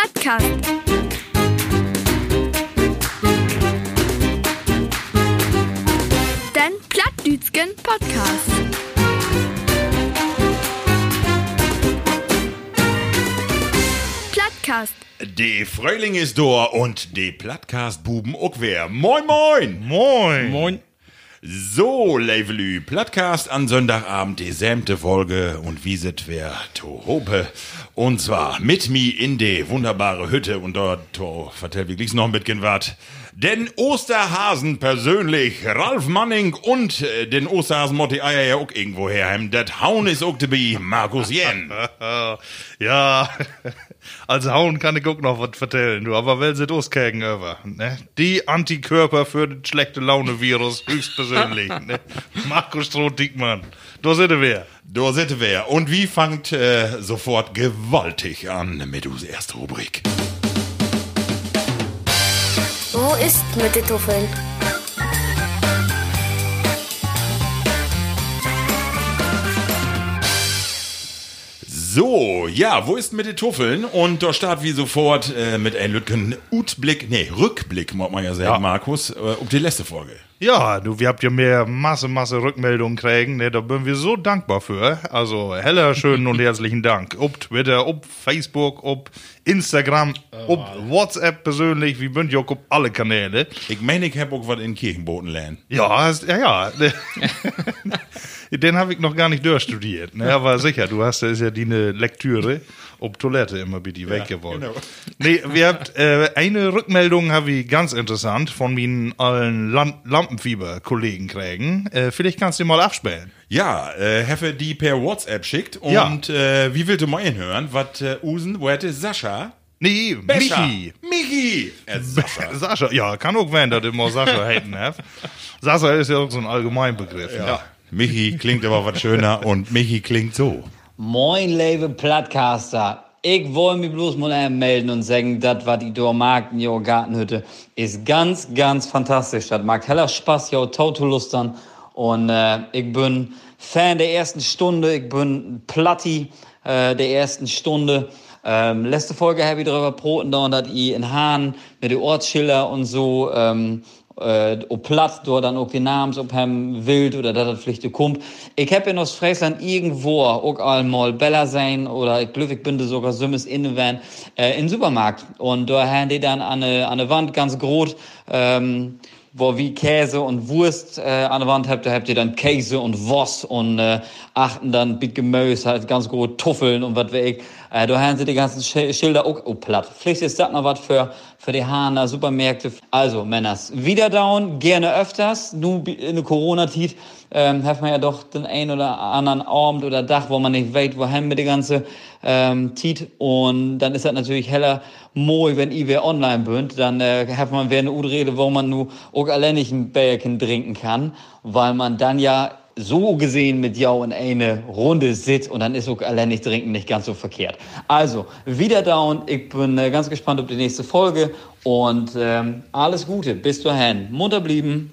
Plattkast. Den Plattdütschen Podcast. Plattkast. Die Frühling ist da und die Plattcast-Buben auch wer. Moin, moin! Moin. Moin. So, Levelü, Plattcast an Sonntagabend, die sämte Folge und wie sit wer to hope. Und zwar mit mir in die wunderbare Hütte und dort, to, vertell wirklich noch ein bisschen wat. Den Osterhasen persönlich, Ralf Manning und äh, den Osterhasen Motti Eier ja auch irgendwo herheim. Dat Haun ist auch dabei, Markus Jen. Ja, als Hauen kann ich auch noch was vertellen, du, aber wel sind auskägen über, ne? Die Antikörper für den schlechte Laune-Virus höchstpersönlich, ne? Markus Stroh-Dickmann, da sind wir. Da sind wir. Und wie fangt äh, sofort gewaltig an mit unserer ersten Rubrik? Wo ist mit den Tuffeln? So, ja, wo ist mit den Tuffeln? Und da start wie sofort äh, mit einem Lütgen Utblick, nee, Rückblick, muss man ja sagen, Ja. Markus, äh, um die letzte Folge. Ja, du, wir habt ja mehr Masse, Masse Rückmeldungen kriegen, ne? Da bin wir so dankbar für. Also, heller schönen und herzlichen Dank. Ob Twitter, ob Facebook, ob Instagram, ob WhatsApp persönlich, wie bünd ihr auch ob alle Kanäle. Ich meine, ich hab auch was in Kirchenboten lernen. Ja, ja, ja. Den habe ich noch gar nicht durchstudiert. Ne, aber sicher, du hast, das ist ja die eine Lektüre, ob Toilette immer bitte weggewollt. genau. Nee, wir habt, äh, eine Rückmeldung habe ich ganz interessant von meinen allen Lam Lampenfieber-Kollegen kriegen. Äh, vielleicht kannst du mal abspielen. Ja, äh, Heffe die per WhatsApp schickt Ja. und äh, wie willst du mal hinhören? Was äh, Usen, wo hätte Sascha? Nee, Besser. Michi. Michi! Äh, Sascha. Sascha, ja, kann auch werden, dass immer Sascha hat. Sascha ist ja auch so ein Allgemeinbegriff. Ja. Michi klingt aber was schöner und Michi klingt so. Moin, lieve Plattcaster. Ich wollte mich bloß mal melden und sagen, das, was ich da mag in ihrer Gartenhütte, ist ganz, ganz fantastisch. Das macht heller Spaß, ja, Tautolustern. Und äh, ich bin Fan der ersten Stunde, ich bin Platti äh, der ersten Stunde. Ähm, letzte Folge habe ich darüber broten, da, dass ich in Hahn mit den Ortsschilder und so ähm, äh, ob Platz dort dann auch die Namens ob hem wild oder das vielleicht kommt. Ich hab in Ostfriesland irgendwo auch einmal Bella sein oder ich glaube, ich bin sogar Sümmes innen äh, in den Supermarkt und da haben die dann an eine Wand ganz groß ähm, wo wie Käse und Wurst äh, an der Wand habt, da habt ihr dann Käse und Wurst und äh, achten dann mit Gemüse, halt ganz groß Tuffeln und was weiß ich. Äh, da haben sie die ganzen Sch Schilder auch, auch platt. Vielleicht ist das noch was für, für die Hahner, Supermärkte. Also, Männers, wieder down, gerne öfters. Nu in der Corona-Zeit ähm, hat man ja doch den ein oder anderen Abend oder Dach, wo man nicht weiß, wohin mit der ganze ähm, Tiet. Und dann ist das natürlich heller moi, wenn ihr wer online bünd, dann äh, hat man wer eine Udrede, wo man nur auch allein nicht ein Bärchen trinken kann, weil man dann ja so gesehen mit Jau in eine Runde sitzt und dann ist auch allein nicht trinken nicht ganz so verkehrt. Also, wieder down. Ich bin äh, ganz gespannt auf die nächste Folge und ähm, alles Gute. Bis dahin. Munter blieben.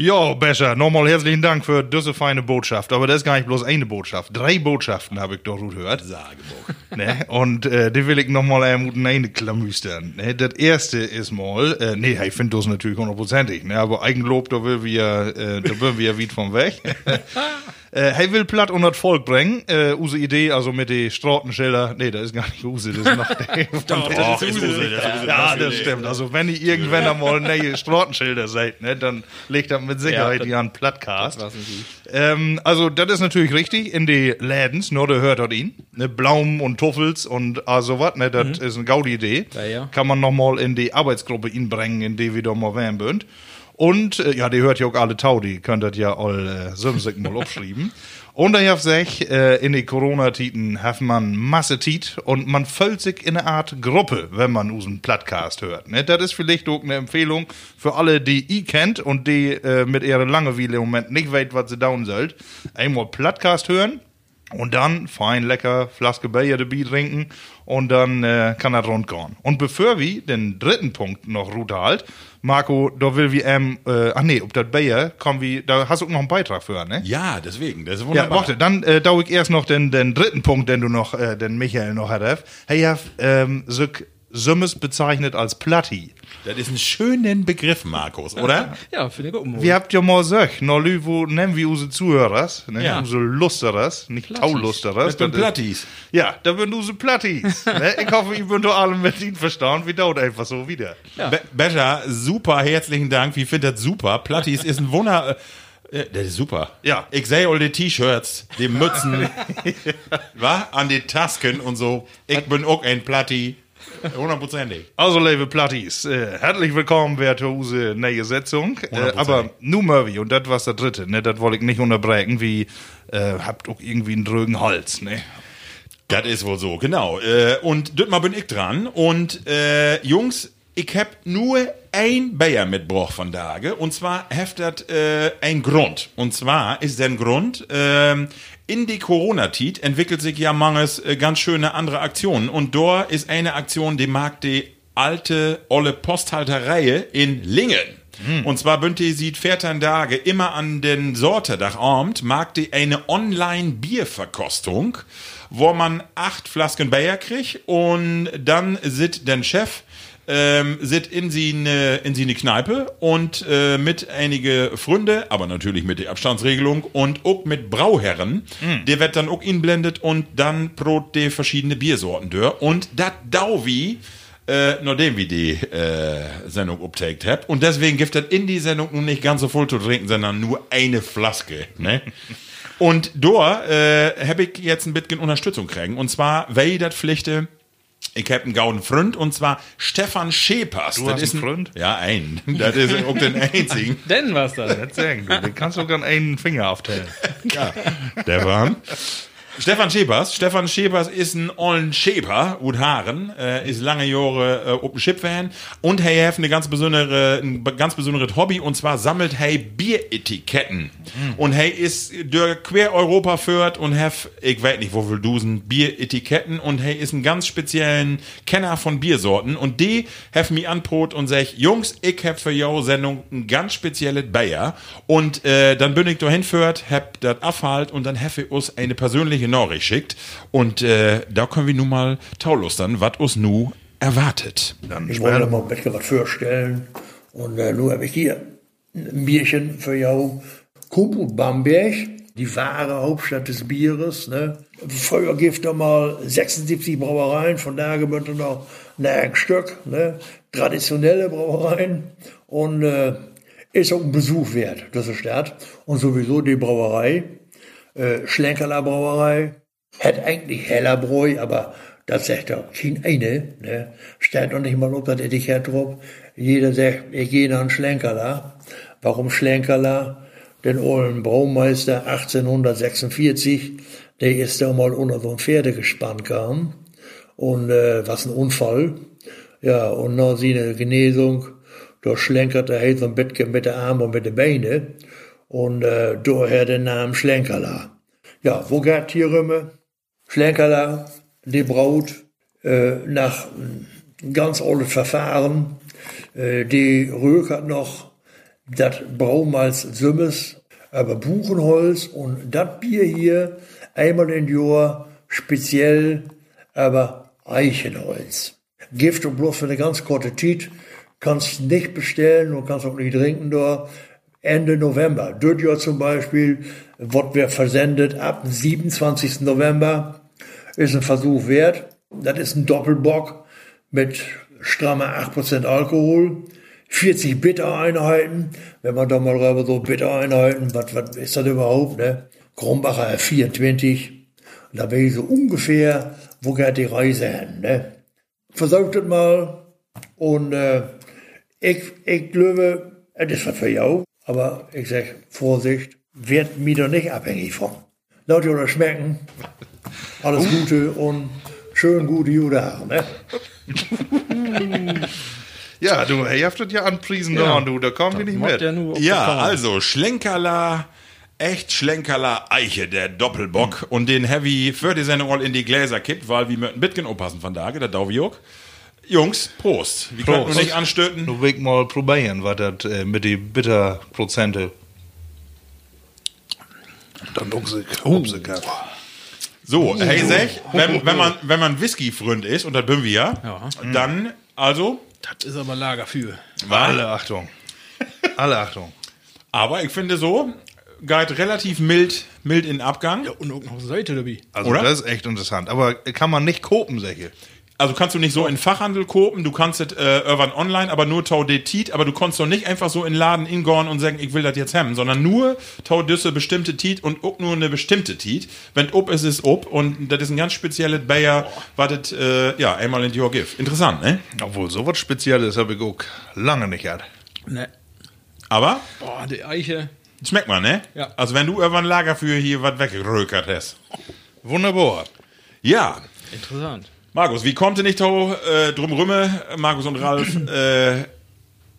Ja, Bescher, nochmal herzlichen Dank für diese feine Botschaft. Aber das ist gar nicht bloß eine Botschaft. Drei Botschaften habe ich doch gut gehört. Sageburg. Ne? Und äh, die will ich nochmal ermuten, eine klamüstern. Ne? Das erste ist mal, äh, nee, ich finde das natürlich hundertprozentig, ne? aber Eigenlob, da will wir, äh, da will wir weit von weg. Äh, er will platt und das Volk bringen. Äh, use Idee, also mit den Strautenschilder. Nee, das ist gar nicht Use, das ist noch der. Doch, das ist Use, das ist Use. Ja, das stimmt. Also wenn ihr irgendwann einmal neue Strautenschilder seid, ne, dann legt das mit Sicherheit die an Plattcast. Ähm, also das ist natürlich richtig. In die Lädens, nur der hört dort ihn. Ne, Blaum und Tuffels und ah, so was, ne, das ist eine gaudi Idee. Ja, ja. Kann man noch mal in die Arbeitsgruppe ihn bringen, in die wir da mal werden bünd. Und, äh, ja, die hört ja auch alle Tau, die könnt das ja all äh, mal aufschreiben. Und ich hab sich, äh, in die Corona-Titen hat man Masse Tit und man füllt sich in eine Art Gruppe, wenn man unseren Plattcast hört. Ne? Das ist vielleicht auch eine Empfehlung für alle, die ihr kennt und die äh, mit ihrer Langeweile im Moment nicht weit, was sie down sollt. Einmal Plattcast hören Und dann fein lecker Flaske Bier dabei trinken und dann äh, kann er rund gehen. Und bevor wir den dritten Punkt noch Route halt, Marco, da will wir ähm, äh, ach nee, ob das Bier, kommen wir, da hast du auch noch einen Beitrag für, ne? Ja, deswegen, das ist Ja, wunderbar. warte, dann äh, dau ich erst noch den, den dritten Punkt, den du noch, äh, den Michael noch hattest. Hey, ja, ähm, so Summes bezeichnet als Platti. Das ist ein schöner Begriff, Markus, oder? Ja, finde ich auch mal. Wir habt ja mal gesagt, lü, wo nennen wir unsere Zuhörers, ne? Ja. Unsere Lusterers, nicht Taulusterers. Das sind das ist- Plattis. Ja, da sind unsere Plattis. ne? Ich hoffe, ich bin doch alle mit ihnen verstanden, wie dauert einfach so wieder. Be Becher, super, herzlichen Dank. Ich finde das super. Plattis ist ein Wunder. äh, Das ist super. Ja. Ich sehe all die T-Shirts, die Mützen, wa? an die Tasken und so. Ich bin auch ein Platti. Hundertprozentig. Also, liebe Plattis, äh, herzlich willkommen wer zu unsere neue Setzung. Äh, aber nur Murphy, und das war der dritte, ne? Das wollte ich nicht unterbrechen, wie, äh, habt auch irgendwie einen drögen Hals, ne? Das ist wohl so, genau. Äh, und dort mal bin ich dran. Und äh, Jungs, ich hab nur ein Bayer mitgebracht von Tage. Und zwar heftet äh, ein Grund. Und zwar ist der Grund, ähm, in die Corona-Tit entwickelt sich ja manches äh, ganz schöne andere Aktionen. Und da ist eine Aktion, die mag die alte, olle Posthalterei in Lingen. Und zwar bünd die sieht 14 Tage immer an den Sortedach Abend, mag die eine Online-Bierverkostung, wo man acht Flasken Bayer kriegt und dann sit den Chef ähm, sit in sie ne, in sie ne Kneipe und äh, mit einige Freunde, aber natürlich mit der Abstandsregelung und auch mit Brauherren, der wird dann auch inblendet und dann brot die verschiedene Biersorten dör und dat Dauvi äh, nachdem wir die äh, Sendung uptaked hab. Und deswegen gibt es in die Sendung nun nicht ganz so voll zu trinken, sondern nur eine Flaske. Ne? Und da äh, habe ich jetzt ein bisschen Unterstützung kriegen. Und zwar, weil das Pflichte, ich hab einen gauden Freund, und zwar Stefan Schepers. Du Das hast ist einen ein Freund? Ja, ein. Das ist auch den einzigen. Denn was da? Das sagen du, den kannst du sogar einen Finger aufteilen. Ja, der war. Stefan Schepers. Stefan Schepers ist ein ollen Scheper, ut Haaren, äh, ist lange Jahre äh, Open Ship Fan. Und er hat eine ganz besondere, ein ganz besonderes Hobby. Und zwar sammelt er Bieretiketten. Und er ist durch quer Europa führt. Und hat, ich weiß nicht, wo will dusen, Bieretiketten. Und er ist ein ganz speziellen Kenner von Biersorten. Und die hat mich anbrot und sagt, Jungs, ich hab für jou Sendung ein ganz spezielles Bayer. Und äh, dann bin ich da hinführt, hab das abhalt und dann hab ich uns eine persönliche Nachricht schickt und äh, da können wir nun mal taulustern, was uns nu erwartet. Dann Ich wollte mal ein bisschen was vorstellen. Und äh, nun habe ich hier ein Bierchen für jou. Kuput Bamberg, die wahre Hauptstadt des Bieres. Ne? Da mal 76 Brauereien, von da gebündelt noch ein Stück. Ne? Traditionelle Brauereien. Und äh, ist auch ein Besuch wert, diese Stadt. Und sowieso die Brauerei, äh, Schlenkerler Brauerei, hat eigentlich heller Bräu, aber das sagt doch kein eine. Ne? Steht doch nicht mal auf das Etikett drauf. Jeder sagt, ich gehe nach Schlenkerler. Warum Schlenkerler? Den ollen Braumeister 1846, der ist da mal unter so ein Pferdegespann kam. Und äh, was ein Unfall. Ja, und nach seiner Genesung, da schlenkerte er so ein bisschen mit der Arme und mit den Beine. Und äh, daher den Namen Schlenkerler. Ja, wo geht hier Röme? Schlenkerler, die Braut, äh, nach einem ganz altes Verfahren. Äh, die Röck hat noch das Braumalz Sümmes, aber Buchenholz und das Bier hier einmal im Jahr speziell, aber Eichenholz. Gift und bloß für eine ganz kurze Zeit, kannst nicht bestellen und kannst auch nicht trinken da. Ende November. Dort Jahr zum Beispiel wird wir versendet ab dem 27. November. Ist ein Versuch wert. Das ist ein Doppelbock mit strammer 8% Alkohol. 40 Bittereinheiten. Wenn man da mal rüber so Bittereinheiten, was, was ist das überhaupt, ne? Krombacher 24. Und da bin ich so ungefähr, wo geht die Reise hin, ne? Versucht es mal. Und äh, ich, ich glaube, es ist was für jou. Aber ich sag, Vorsicht, wird mir doch nicht abhängig von. Leute oder schmecken. Alles Gute und schön gute Jude ne? Ja, du, ihr habt das ja anpriesen Ja. da, du, da kommen wir nicht mit. ja Ja, also Schlenkerler echt schlenkerler Eiche, der Doppelbock. Und den Heavy für die Sendung all in die Gläser kippt, weil wir möchten Bitgen aufpassen von Tage, der Dauviok. Jungs, Prost. Wir können Prost. nur nicht anstöten. Nu will ich mal probieren, was das äh, mit den Bitterprozente. Dann dunkse oh. So, hey Sech, wenn, wenn man, wenn man Whisky-Freund ist, und das bin wir ja, Ja. dann, also, Das ist aber Lager für. Alle Achtung. Alle Achtung. aber ich finde so, geht relativ mild, mild in den Abgang. Und auch noch Seite dabei. Also Oder? das ist echt interessant. Aber kann man nicht kopen, Säche. Also kannst du nicht so in Fachhandel kopen, du kannst es äh, irgendwann online, aber nur tau de Tiet, aber du kannst doch nicht einfach so in Laden ingorn und sagen, ich will das jetzt haben, sondern nur tau düsse bestimmte Tiet und auch nur eine bestimmte Tiet. Wenn ob ist es ob und das ist ein ganz spezielles Bayer, was das, äh, ja, einmal in your give. Interessant, ne? Obwohl, so was Spezielles habe ich auch lange nicht gehabt. Ne. Aber Boah, die Eiche. schmeckt man, ne? Ja. Also wenn du irgendwann Lager für hier was weggerökert hast. Wunderbar. Ja. Interessant. Markus, wie kommt ihr nicht äh, drum rümme, Markus und Ralf, äh,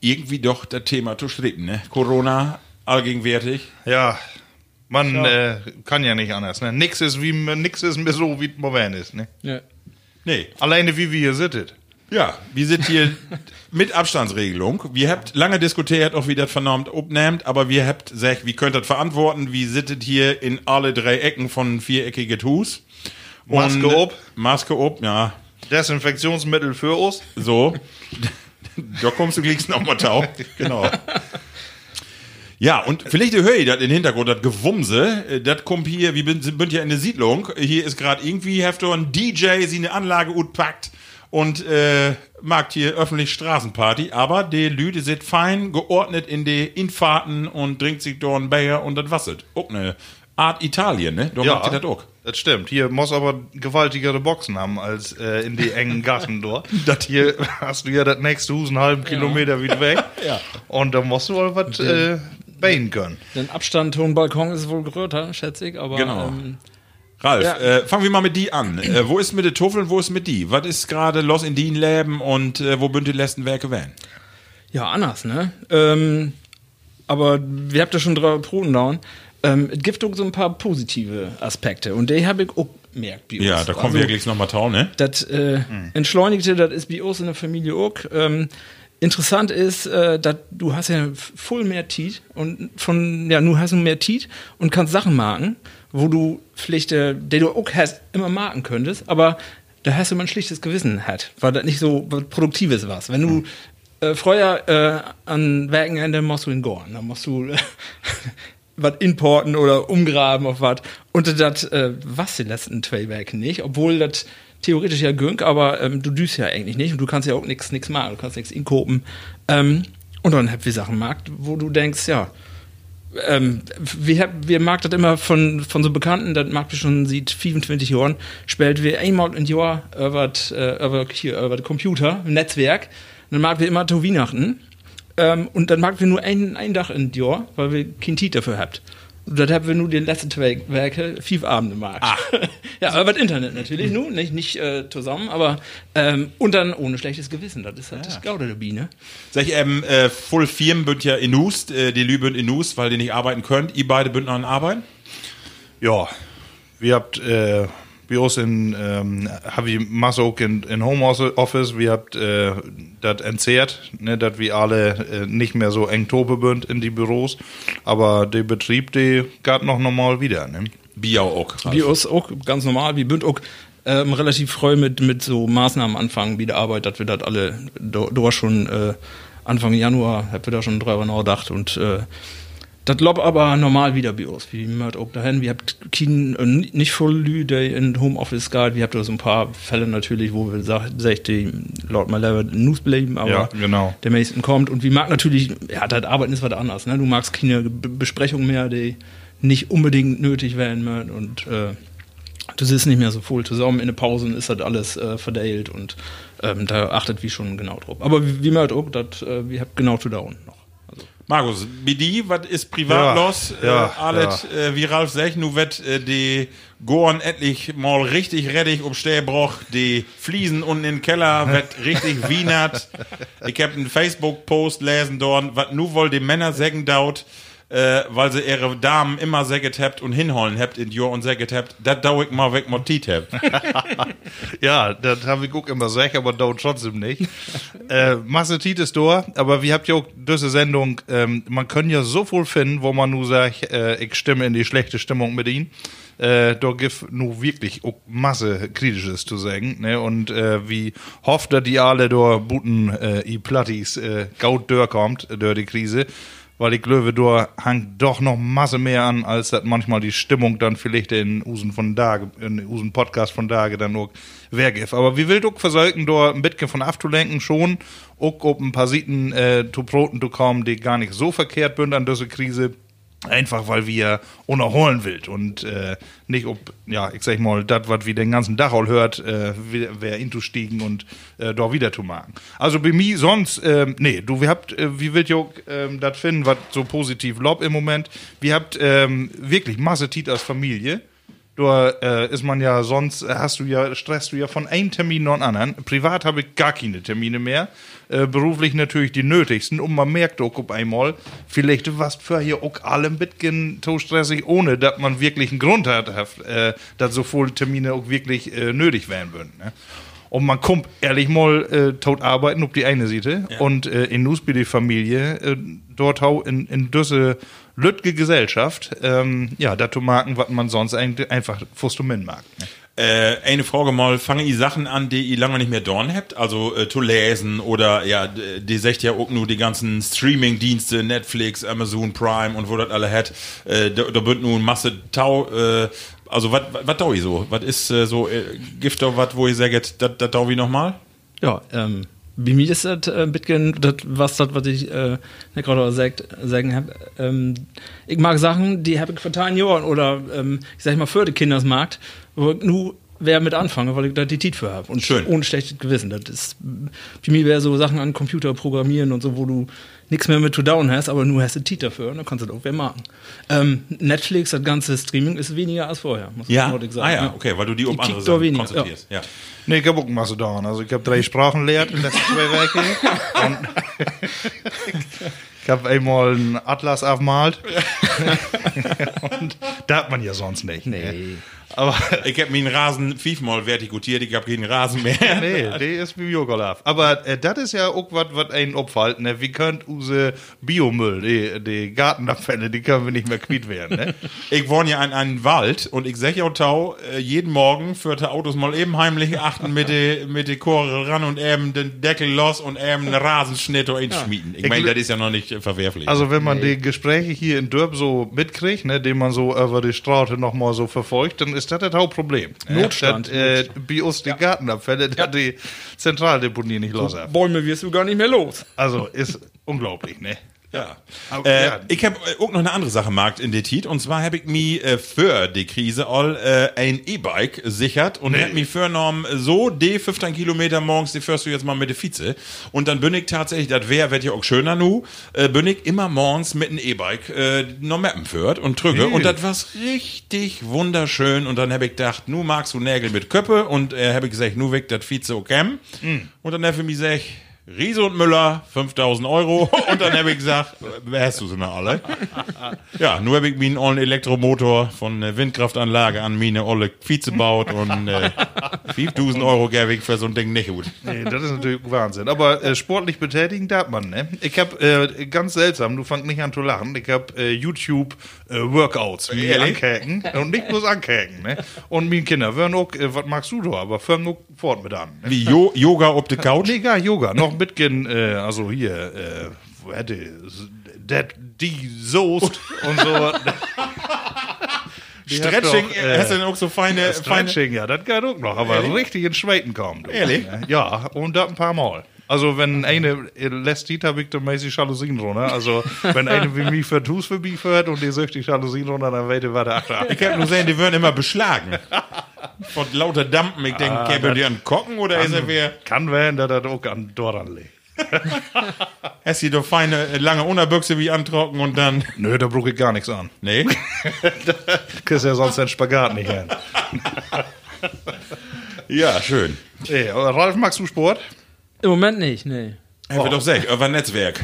irgendwie doch das Thema zu streiten, ne? Corona, allgegenwärtig. Ja, man äh, kann ja nicht anders. Ne? Nix ist wie nix ist mehr so wie es modern ist. Ne? Ja. Nee. Alleine wie wir hier sitzen. Ja, wir sind hier mit Abstandsregelung. Wir habt lange diskutiert, auch wie das vernormt abnehmt, aber wir habt gesagt, wie könnt ihr das verantworten? Wie sittet hier in alle drei Ecken von viereckiges Hus? Maske ob. Maske ob, ja. Desinfektionsmittel für uns. So. da kommst du gleich noch mal tau. Genau. Ja, und vielleicht höre ich das im Hintergrund, das Gewumse, äh, das kommt hier, wir sind, ja in der Siedlung, hier ist gerade irgendwie, ihr ein DJ, sie eine Anlage gut packt und äh, macht hier öffentlich Straßenparty, aber die Lüde sind fein geordnet in die Infahrten und trinkt sich dort ein Bayer und das wasset. Auch eine Art Italien, ne? Da macht ihr das auch. Das stimmt. Hier muss aber gewaltigere Boxen haben als äh, in die engen Gassen dort. das hier hast du ja das nächste Hus einen halben Kilometer wieder weg. Ja. Und da musst du mal was äh, bauen können. Den Abstand hohen Balkon ist wohl größer, schätze ich, aber Genau. ähm, Ralf, Ja. äh, fangen wir mal mit die an. Äh, wo ist mit den Tuffeln, wo ist mit die? Was ist gerade los in die Leben und äh, wo bünd die letzten Werke werden? ja, anders, ne? Ähm, aber wir habt ja schon drei Proben down. Ähm, es gibt auch so ein paar positive Aspekte und die habe ich auch gemerkt. bei uns. Ja, da kommen Also, wir gleich nochmal tau, ne? Das äh, entschleunigte, das ist bei uns in der Familie auch. Ähm, interessant ist, äh, dass du hast ja voll mehr Tiet und von, ja, nu hast du mehr Tiet und kannst Sachen marken, wo du vielleicht, äh, die du auch hast, immer marken könntest, aber da hast du mal ein schlichtes Gewissen hat, weil das nicht so was Produktives war. Wenn du äh, früher äh, an Werkenende musst du in Gorn, dann musst du was importen oder umgraben auf was. Und das äh, was die letzten Werke nicht, obwohl das theoretisch ja gönnt, aber ähm, du düst ja eigentlich nicht und du kannst ja auch nichts nix machen, du kannst nichts inkopen. Ähm, und dann habt wir Sachen markt, wo du denkst, ja, ähm, wir, hab, wir mag das immer von, von so Bekannten, das mag wir schon seit 25 Jahren, spielt wir einmal im Jahr über, äh, über, hier, über den Computer, Netzwerk, und dann mag wir immer zu Weihnachten. Ähm, und dann mag wir nur ein, ein Dach im Jahr, weil wir kein Tiet dafür habt. Und dann haben wir nur die letzten zwei Werke fünf Abende mag. ja, aber das Internet natürlich nur, nicht, nicht äh, zusammen, aber ähm, und dann ohne schlechtes Gewissen. Das ist halt das Gaude dabei, ne? Sag ich, ähm, äh, voll Firmen bünd ja in Hust, äh, die Lü bünd in Hust, weil die nicht arbeiten könnt. Ihr beide bünd noch an Arbeiten? Ja, wir habt äh, bei uns in, ähm, habe ich Masse auch in, in Homeoffice, wir habt äh, das entzehrt, ne, dass wir alle äh, nicht mehr so eng tope sind in die Büros, aber der Betrieb, der geht noch normal wieder, ne? Biau auch. Ralf. Wie uns auch ganz normal, wie bünd auch ähm, relativ früh mit, mit so Maßnahmen anfangen, wie der Arbeit, dass wir das alle do, do schon äh, Anfang Januar, hab wir da schon drüber nachgedacht und äh, das lob aber normal wieder bei uns. Wie man auch dahin, wir habt keinen, äh, nicht voll Lü, der in Homeoffice geht, wir habt da so ein paar Fälle natürlich, wo wir sagen, die laut mal level News bleiben, aber Ja, genau. der meisten kommt und wie mag natürlich, ja, das Arbeiten ist was anderes, ne? Du magst keine Be Besprechung mehr, die nicht unbedingt nötig werden mehr und äh, du sitzt nicht mehr so voll zusammen in der Pause und ist halt alles äh, verdeilt und ähm, da achtet wie schon genau drauf. Aber wie, wie man halt auch, das, äh, wir habt genau zu down Markus, wie die, was ist privat Ja, los? ja, äh, alles, äh, wie Ralf sagt, nu wird äh, die Gorn endlich mal richtig reddig um Stäbroch, die Fliesen unten in den Keller wird richtig wienert. Ich hab einen Facebook-Post lesen dort, was nu wohl die Männer sagen daut, äh, weil sie ihre Damen immer sehr getappt und hinholen habt in Jor und sehr getappt, das dau ich mal weg mit Tit Ja, das habe ich auch immer gesagt, aber dauert trotzdem nicht. äh, Masse Tiet ist da, aber wir habt ja auch diese Sendung, ähm, man kann ja so viel finden, wo man nur sagt, äh, ich stimme in die schlechte Stimmung mit ihnen. Äh, da gibt nur wirklich auch Masse Kritisches zu sagen, ne? Und äh, wie hofft, dass die alle da buten äh, i Plattis äh, gaut dör kommt, durch die Krise weil ich glaube, hängt doch noch Masse mehr an, als das manchmal die Stimmung dann vielleicht in Usen von Dage, in Usen Podcast von Dage dann noch weggibt. Aber wie will du versuchen, da ein bisschen von abzulenken schon, auch ob ein paar Sieten äh, zu Broten zu kommen, die gar nicht so verkehrt sind an dieser Krise. Einfach weil wir unerholen will und äh, nicht ob, ja, ich sag mal, das, was wir den ganzen all hört, äh, wer intustiegen und äh, da wieder zu machen. Also bei mir sonst, ähm, nee, du, wir habt, äh, wie wollt ihr ähm, das finden, was so positiv lob im Moment? Wir habt ähm, wirklich Masse Tit als Familie. Da äh, ist man ja sonst, äh, hast du ja, stresst du ja von einem Termin noch einen anderen. Privat habe ich gar keine Termine mehr. Äh, beruflich natürlich die nötigsten. Und man merkt auch auf einmal, vielleicht was für hier auch allem bisschen so stressig, ohne dass man wirklich einen Grund hat, äh, dass so viele Termine auch wirklich äh, nötig werden würden. Ne? Und man kommt ehrlich mal äh, tot arbeiten auf die eine Seite und äh, in Nus bei die Familie äh, dort auch in, in diese lütge Gesellschaft, ähm, ja, dazu machen, was man sonst eigentlich einfach Fustumin mag. Ne? Äh, eine Frage mal, fange ich Sachen an, die ihr lange nicht mehr dorn habt, also äh, zu lesen oder ja, die sagt ja auch nur die ganzen Streaming-Dienste, Netflix, Amazon Prime und wo das alle hat, äh, da, da wird nun Masse Tau, äh, also was was tau ich so? Was ist äh, so, äh, gibt da was, wo ihr sagt, das das tau ich nochmal? Ja, ähm, bei mir ist das äh, bisschen das, was das, was ich äh, nicht gerade sagt, sagen habe. Ähm, ich mag Sachen, die habe ich vor Jahren oder ähm, ich sag mal für den Kindersmarkt, wo ich nur wer mit anfange, weil ich da die Tiet für habe. Und Schön. ohne schlechtes Gewissen. Das ist, für mich wäre so Sachen an Computer programmieren und so, wo du nichts mehr mit to down hast, aber nur hast du Tiet dafür und dann kannst du das auch wer machen. Ähm, Netflix, das ganze Streaming ist weniger als vorher, muss Ja, ehrlich sagen. ah ja, okay, weil du die um Die andere tickt doch Sachen weniger, konzentrierst. Ja. Nee, ich habe auch dauern. Also ich habe drei Sprachen lehrt in den letzten zwei Wochen. Und ich habe einmal einen Atlas aufgemalt. und da hat man ja sonst nicht. ne? Nee. Aber Ich hab meinen Rasen fünfmal vertikutiert, ich hab keinen Rasen mehr. nee, der ist wie Jogolaf. Aber äh, das ist ja auch was, was einen opfällt. Ne? Wie könnt unsere Biomüll, die, die Gartenabfälle, die können wir nicht mehr quitt werden. Ne? Ich wohne ja in einem Wald und ich sag ja Tau, äh, jeden Morgen führt der Autos mal eben heimlich achten mit de, mit de Chore ran und eben den Deckel los und eben einen Rasenschnitt einschmieden. Ich meine, das ist ja noch nicht äh, verwerflich. Also wenn man die Gespräche hier in Dörp so mitkriegt, ne, den man so über die Straße nochmal so verfolgt, dann ist das das Hauptproblem. Notstand. Das, äh, bei uns die Gartenabfälle, dass die Zentraldeponie nicht los hat. Bäume wirst du gar nicht mehr los. Also ist unglaublich, ne? Ja. Aber, Äh, ja. Ich habe auch noch eine andere Sache markt in der Tit und zwar habe ich mir äh, für die Krise all äh, ein E-Bike sichert und Nee. hab mir vorgenommen, so die 15 Kilometer morgens, die fährst du jetzt mal mit der Vize und dann bin ich tatsächlich, das wäre wird ja auch schöner nu, äh, bin ich immer morgens mit einem E-Bike äh, noch Mappen führt und drücke Nee. und das war richtig wunderschön und dann habe ich gedacht, nu magst du Nägel mit Köppe und äh, habe ich gesagt, nu weg das Vize okay und dann habe ich mir gesagt, Riese und Müller, 5000 Euro. Und dann habe ich gesagt, wer hast du sie noch alle? Ja, nur habe ich mir einen ollen Elektromotor von äh, Windkraftanlage an meine olle Vize baut und äh, 5000 Euro gebe ich für so ein Ding nicht gut. Nee, das ist natürlich Wahnsinn. Aber äh, sportlich betätigen darf man, ne? Ich habe äh, ganz seltsam, du fangst nicht an zu lachen, ich habe äh, YouTube äh, Workouts mir Ehrlich? ankäken und nicht bloß ankäken, ne? Und meine Kinder hören auch, äh, was magst du da? Aber fangen auch fort mit an. Ne? Wie jo Yoga auf der Couch? Nee, gar Yoga. Noch bisschen, äh, also hier, äh, wo hätte Dead die Soest und so. Die Stretching, doch, äh, hast du denn auch so feine, feine Stretching, ja, das geht auch noch, aber richtig in Schweiten kommt. Ehrlich? Ja, und das ein paar Mal. Also, wenn eine äh, lässt die, habe ich dann mäßig Jalousien runter. Also, wenn eine wie mich für Tus für mich fährt und die söcht die Jalousien runter, dann weite weiter achter. Ich habe nur gesehen, die würden immer beschlagen. Von lauter Dampen. Ich denke, Ah, kämen die an Kocken oder ist er wer? Kann werden, dass das auch an Doran liegt. Hast du doch feine, äh, lange Unterbüchse wie antrocken und dann. Nö, da brauche ich gar nichts an. Nee? Kriegst ja sonst den Spagat nicht hin. Ja, schön. Ey, aber Ralf, magst du Sport? Im Moment nicht, nee. Er wird doch sech, über Netzwerk.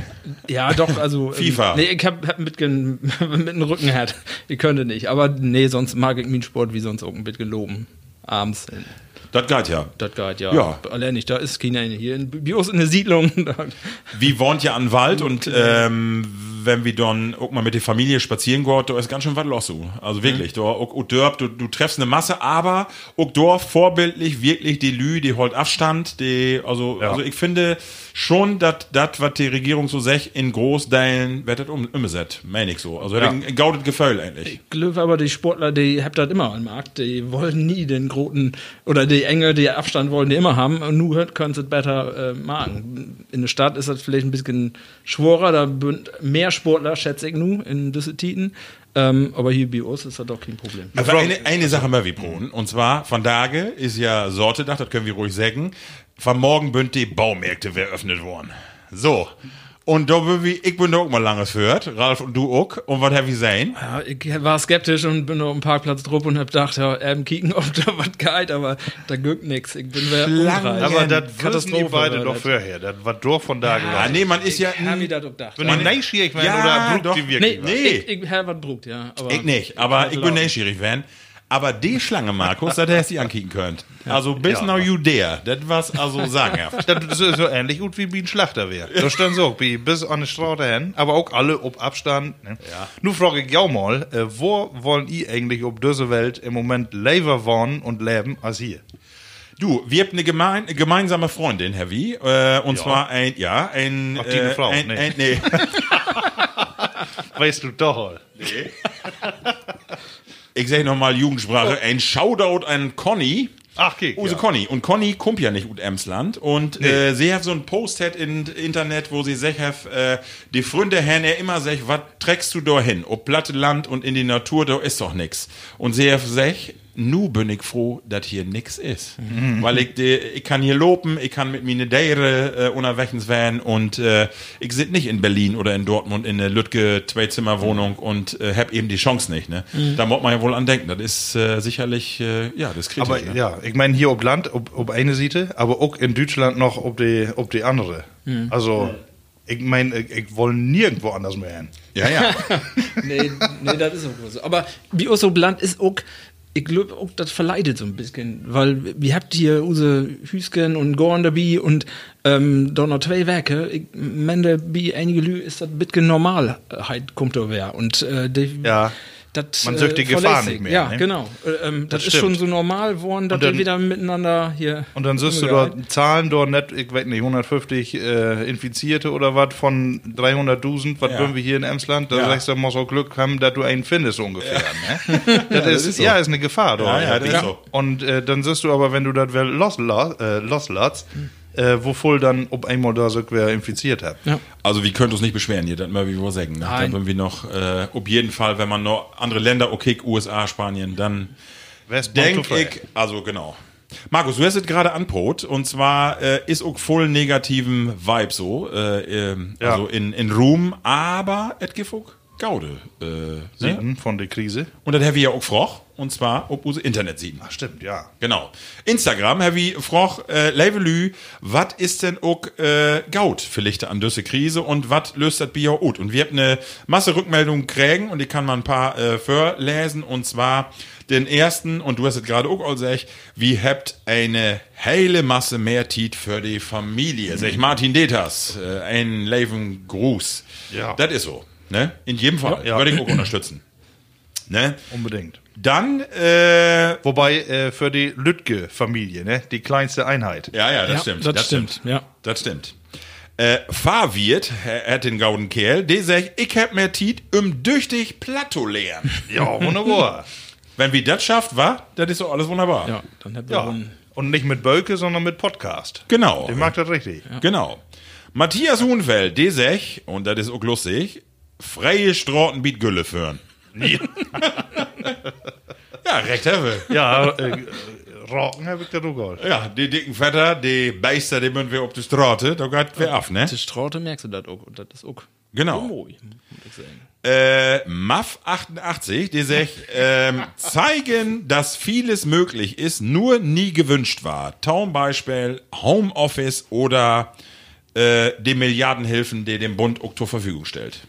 Ja, doch, also. ähm, FIFA. Nee, ich hab, hab mit, mit dem Rücken hat. Ich könnte nicht. Aber nee, sonst mag ich meinen Sport wie sonst auch ein bisschen geloben. Abends. Das geht ja. Das geht ja. Ja. Allein nicht. Da ist keiner hier. In, bei uns in der Siedlung. Wie wohnt ja an Wald und ähm, wenn wir dann auch mal mit der Familie spazieren gehen, da ist ganz schön was los. so. Also wirklich, da auch, auch du, du treffst eine Masse, aber auch dort vorbildlich wirklich die Lü, die holt Abstand, die, also, also ich finde schon, dass das, was die Regierung so sagt, in Großteilen wird das um, umgesetzt, meine ich so. Also Ja. ein gaudet Gefühl eigentlich. ich glaube aber, die Sportler, die habt das immer am Markt. Die wollen nie den großen oder die Enge, die Abstand wollen die immer haben. Und nur können sie es besser äh, machen. In der Stadt ist das vielleicht ein bisschen schwerer. Da sind mehr Sportler, schätze ich nur, in diese Titen. Ähm, aber hier bei uns ist das doch kein Problem. Aber eine, eine Sache mal wie Proben. Und zwar, von Tage ist ja Sortedach, das können wir ruhig sagen. Von morgen bünd die Baumärkte eröffnet worden. So. Und da bin ich, ich bin da auch mal langes gehört, Ralf und du auch. Und was hab ich sein? Ja, ich war skeptisch und bin auf dem Parkplatz drauf und hab gedacht, ja, ähm, kicken, ob da was geht, aber da gibt nix. Ich bin wer umdreht. Aber das wissen die beide war doch vorher. Das war doch von da Ah, gelassen. nee, man ist ja. Hab ich das auch gedacht. Wenn die neugierig werden Ja, oder brucht doch. die Nee, wirklich was? Nee. ich, ich hab was brugt, ja. Aber Ich nicht, aber ich bin neugierig, Van. Aber die Schlange, Markus, das hättest du ankicken könnt. Also bis now you dare. Das war's also sagenhaft. Das ist so ähnlich gut wie ein Schlachter wäre. Da stand so, wie bis an die Straße hin, aber auch alle ob Abstand. Ne? Ja. Nun frage ich ja mal, äh, wo wollen ihr eigentlich auf dieser Welt im Moment lieber wohnen und leben als hier? Du, wir haben eine gemein, gemeinsame Freundin, Heavy. Äh, und zwar ein, ja, ein. Ach, die eine Frau? Ein, Nee. ein, nee. Weißt du doch. Ich sage nochmal Jugendsprache. Ein Shoutout an Conny. Ach, kick, Use ja. Conny. Und Conny kommt ja nicht aus Emsland. Und äh, sie hat so ein Post hat in Internet, wo sie sagt, äh, die Freunde haben ja immer sagt, was trägst du da hin? Ob platte Land und in die Natur, da ist doch nix. Und sie hat sagt, nu bin ich froh, dass hier nix ist. Mhm. Weil ich, ich kann hier lopen, ich kann mit mir eine Dere äh, unterwegs werden und äh, ich sit nicht in Berlin oder in Dortmund in eine Lütke Zwei-Zimmer-Wohnung und äh, hab eben die Chance nicht. Ne? Da muss man ja wohl an denken. Das ist äh, sicherlich, äh, ja, das ist kritisch. Aber ne? ja, ich meine hier ob Land, ob, ob eine Seite, aber auch in Deutschland noch ob die, ob die andere. Also, ich meine, ich, ich will nirgendwo anders mehr hin. Ja, ja. nee, nee, das ist auch so. Aber wie auch so Land ist auch, ich glaube auch, das verleidet so ein bisschen, weil wir habt hier use Hüsken und Gorn dabei und ähm, noch zwei Werke. Ich meine, bei einige Lü ist das ein bisschen Normalheit kommt da wer und äh, die, Ja. Das, Man sucht die Gefahr verlässt nicht mehr, Ja, ne? genau. Äh, ähm, das, Das ist schon so normal geworden, dass wir wieder miteinander hier. Und dann siehst du dort Zahlen dort nicht, ich weiß nicht, 150 äh, Infizierte oder was von 300.000, was Ja. würden wir hier in Emsland? Da Ja. sagst du, du musst auch Glück haben, dass du einen findest ungefähr. Ne? das, ist, ja, ist eine Gefahr dort. Ja, ja, das ist so. Und äh, dann siehst du aber, wenn du das loslässt, äh, loslässt äh, wo voll dann ob einmal da so wer infiziert hat. Ja. Also wir können uns nicht beschweren hier, das mal wie wir sagen. Ne? Dann wenn wir noch, äh, auf jeden Fall, wenn man noch andere Länder, okay, USA, Spanien, dann denke ich, also genau. Markus, du hast es gerade anpot und zwar äh, ist auch voll negativen Vibe so, äh, ähm, Ja. also in, in Ruhm, aber et gibt auch Gaude. Äh, ne? Von der Krise. Und das haben wir ja auch froch, und zwar ob unsere Internet sieben. Ach, stimmt, ja. Genau. Instagram, Herr wie froch, äh, Levelü, was ist denn auch äh, Gaut vielleicht an diese Krise und was löst das Bier ut? Und wir haben eine Masse Rückmeldungen kriegen und ich kann mal ein paar äh, vorlesen und zwar den ersten, und du hast es gerade auch gesagt, wie habt eine heile Masse mehr Tiet für die Familie. Sag ich Martin Deters, äh, ein Leven Gruß. Ja. Das ist so. Ne? In jedem Fall. Ja. Würde ich auch unterstützen. Ne? Unbedingt. Dann, äh, Wobei äh, für die Lütke-Familie, ne? die kleinste Einheit. Ja, ja, das Ja, stimmt. das stimmt, ja. Das stimmt. Äh, Fahrwirt, er hat den gauden Kerl, der sagt, ich hab mehr Tiet, um durch dich Plateau lernen. Ja, wunderbar. Wenn wir das schafft, wa? Das ist doch alles wunderbar. Ja, dann ja. so ein- Und nicht mit Bölke, sondern mit Podcast. Genau. Ich mag das richtig. Genau. Matthias Huhnfeld, der sagt, und das ist auch lustig, freie Strauten biet Gülle führen. ja, recht habe. Ja, äh, Rocken habe ich da auch. Ja, die dicken Vetter, die Beister, die müssen wir auf die Straße, da geht wer ab, ne? Die Straute merkst du das auch. Und das ist auch. Genau. Sagen. Äh, MAF88, die sagt, ähm, zeigen, dass vieles möglich ist, nur nie gewünscht war. Taumbeispiel, Homeoffice oder äh, die Milliardenhilfen, die dem Bund auch zur Verfügung stellt.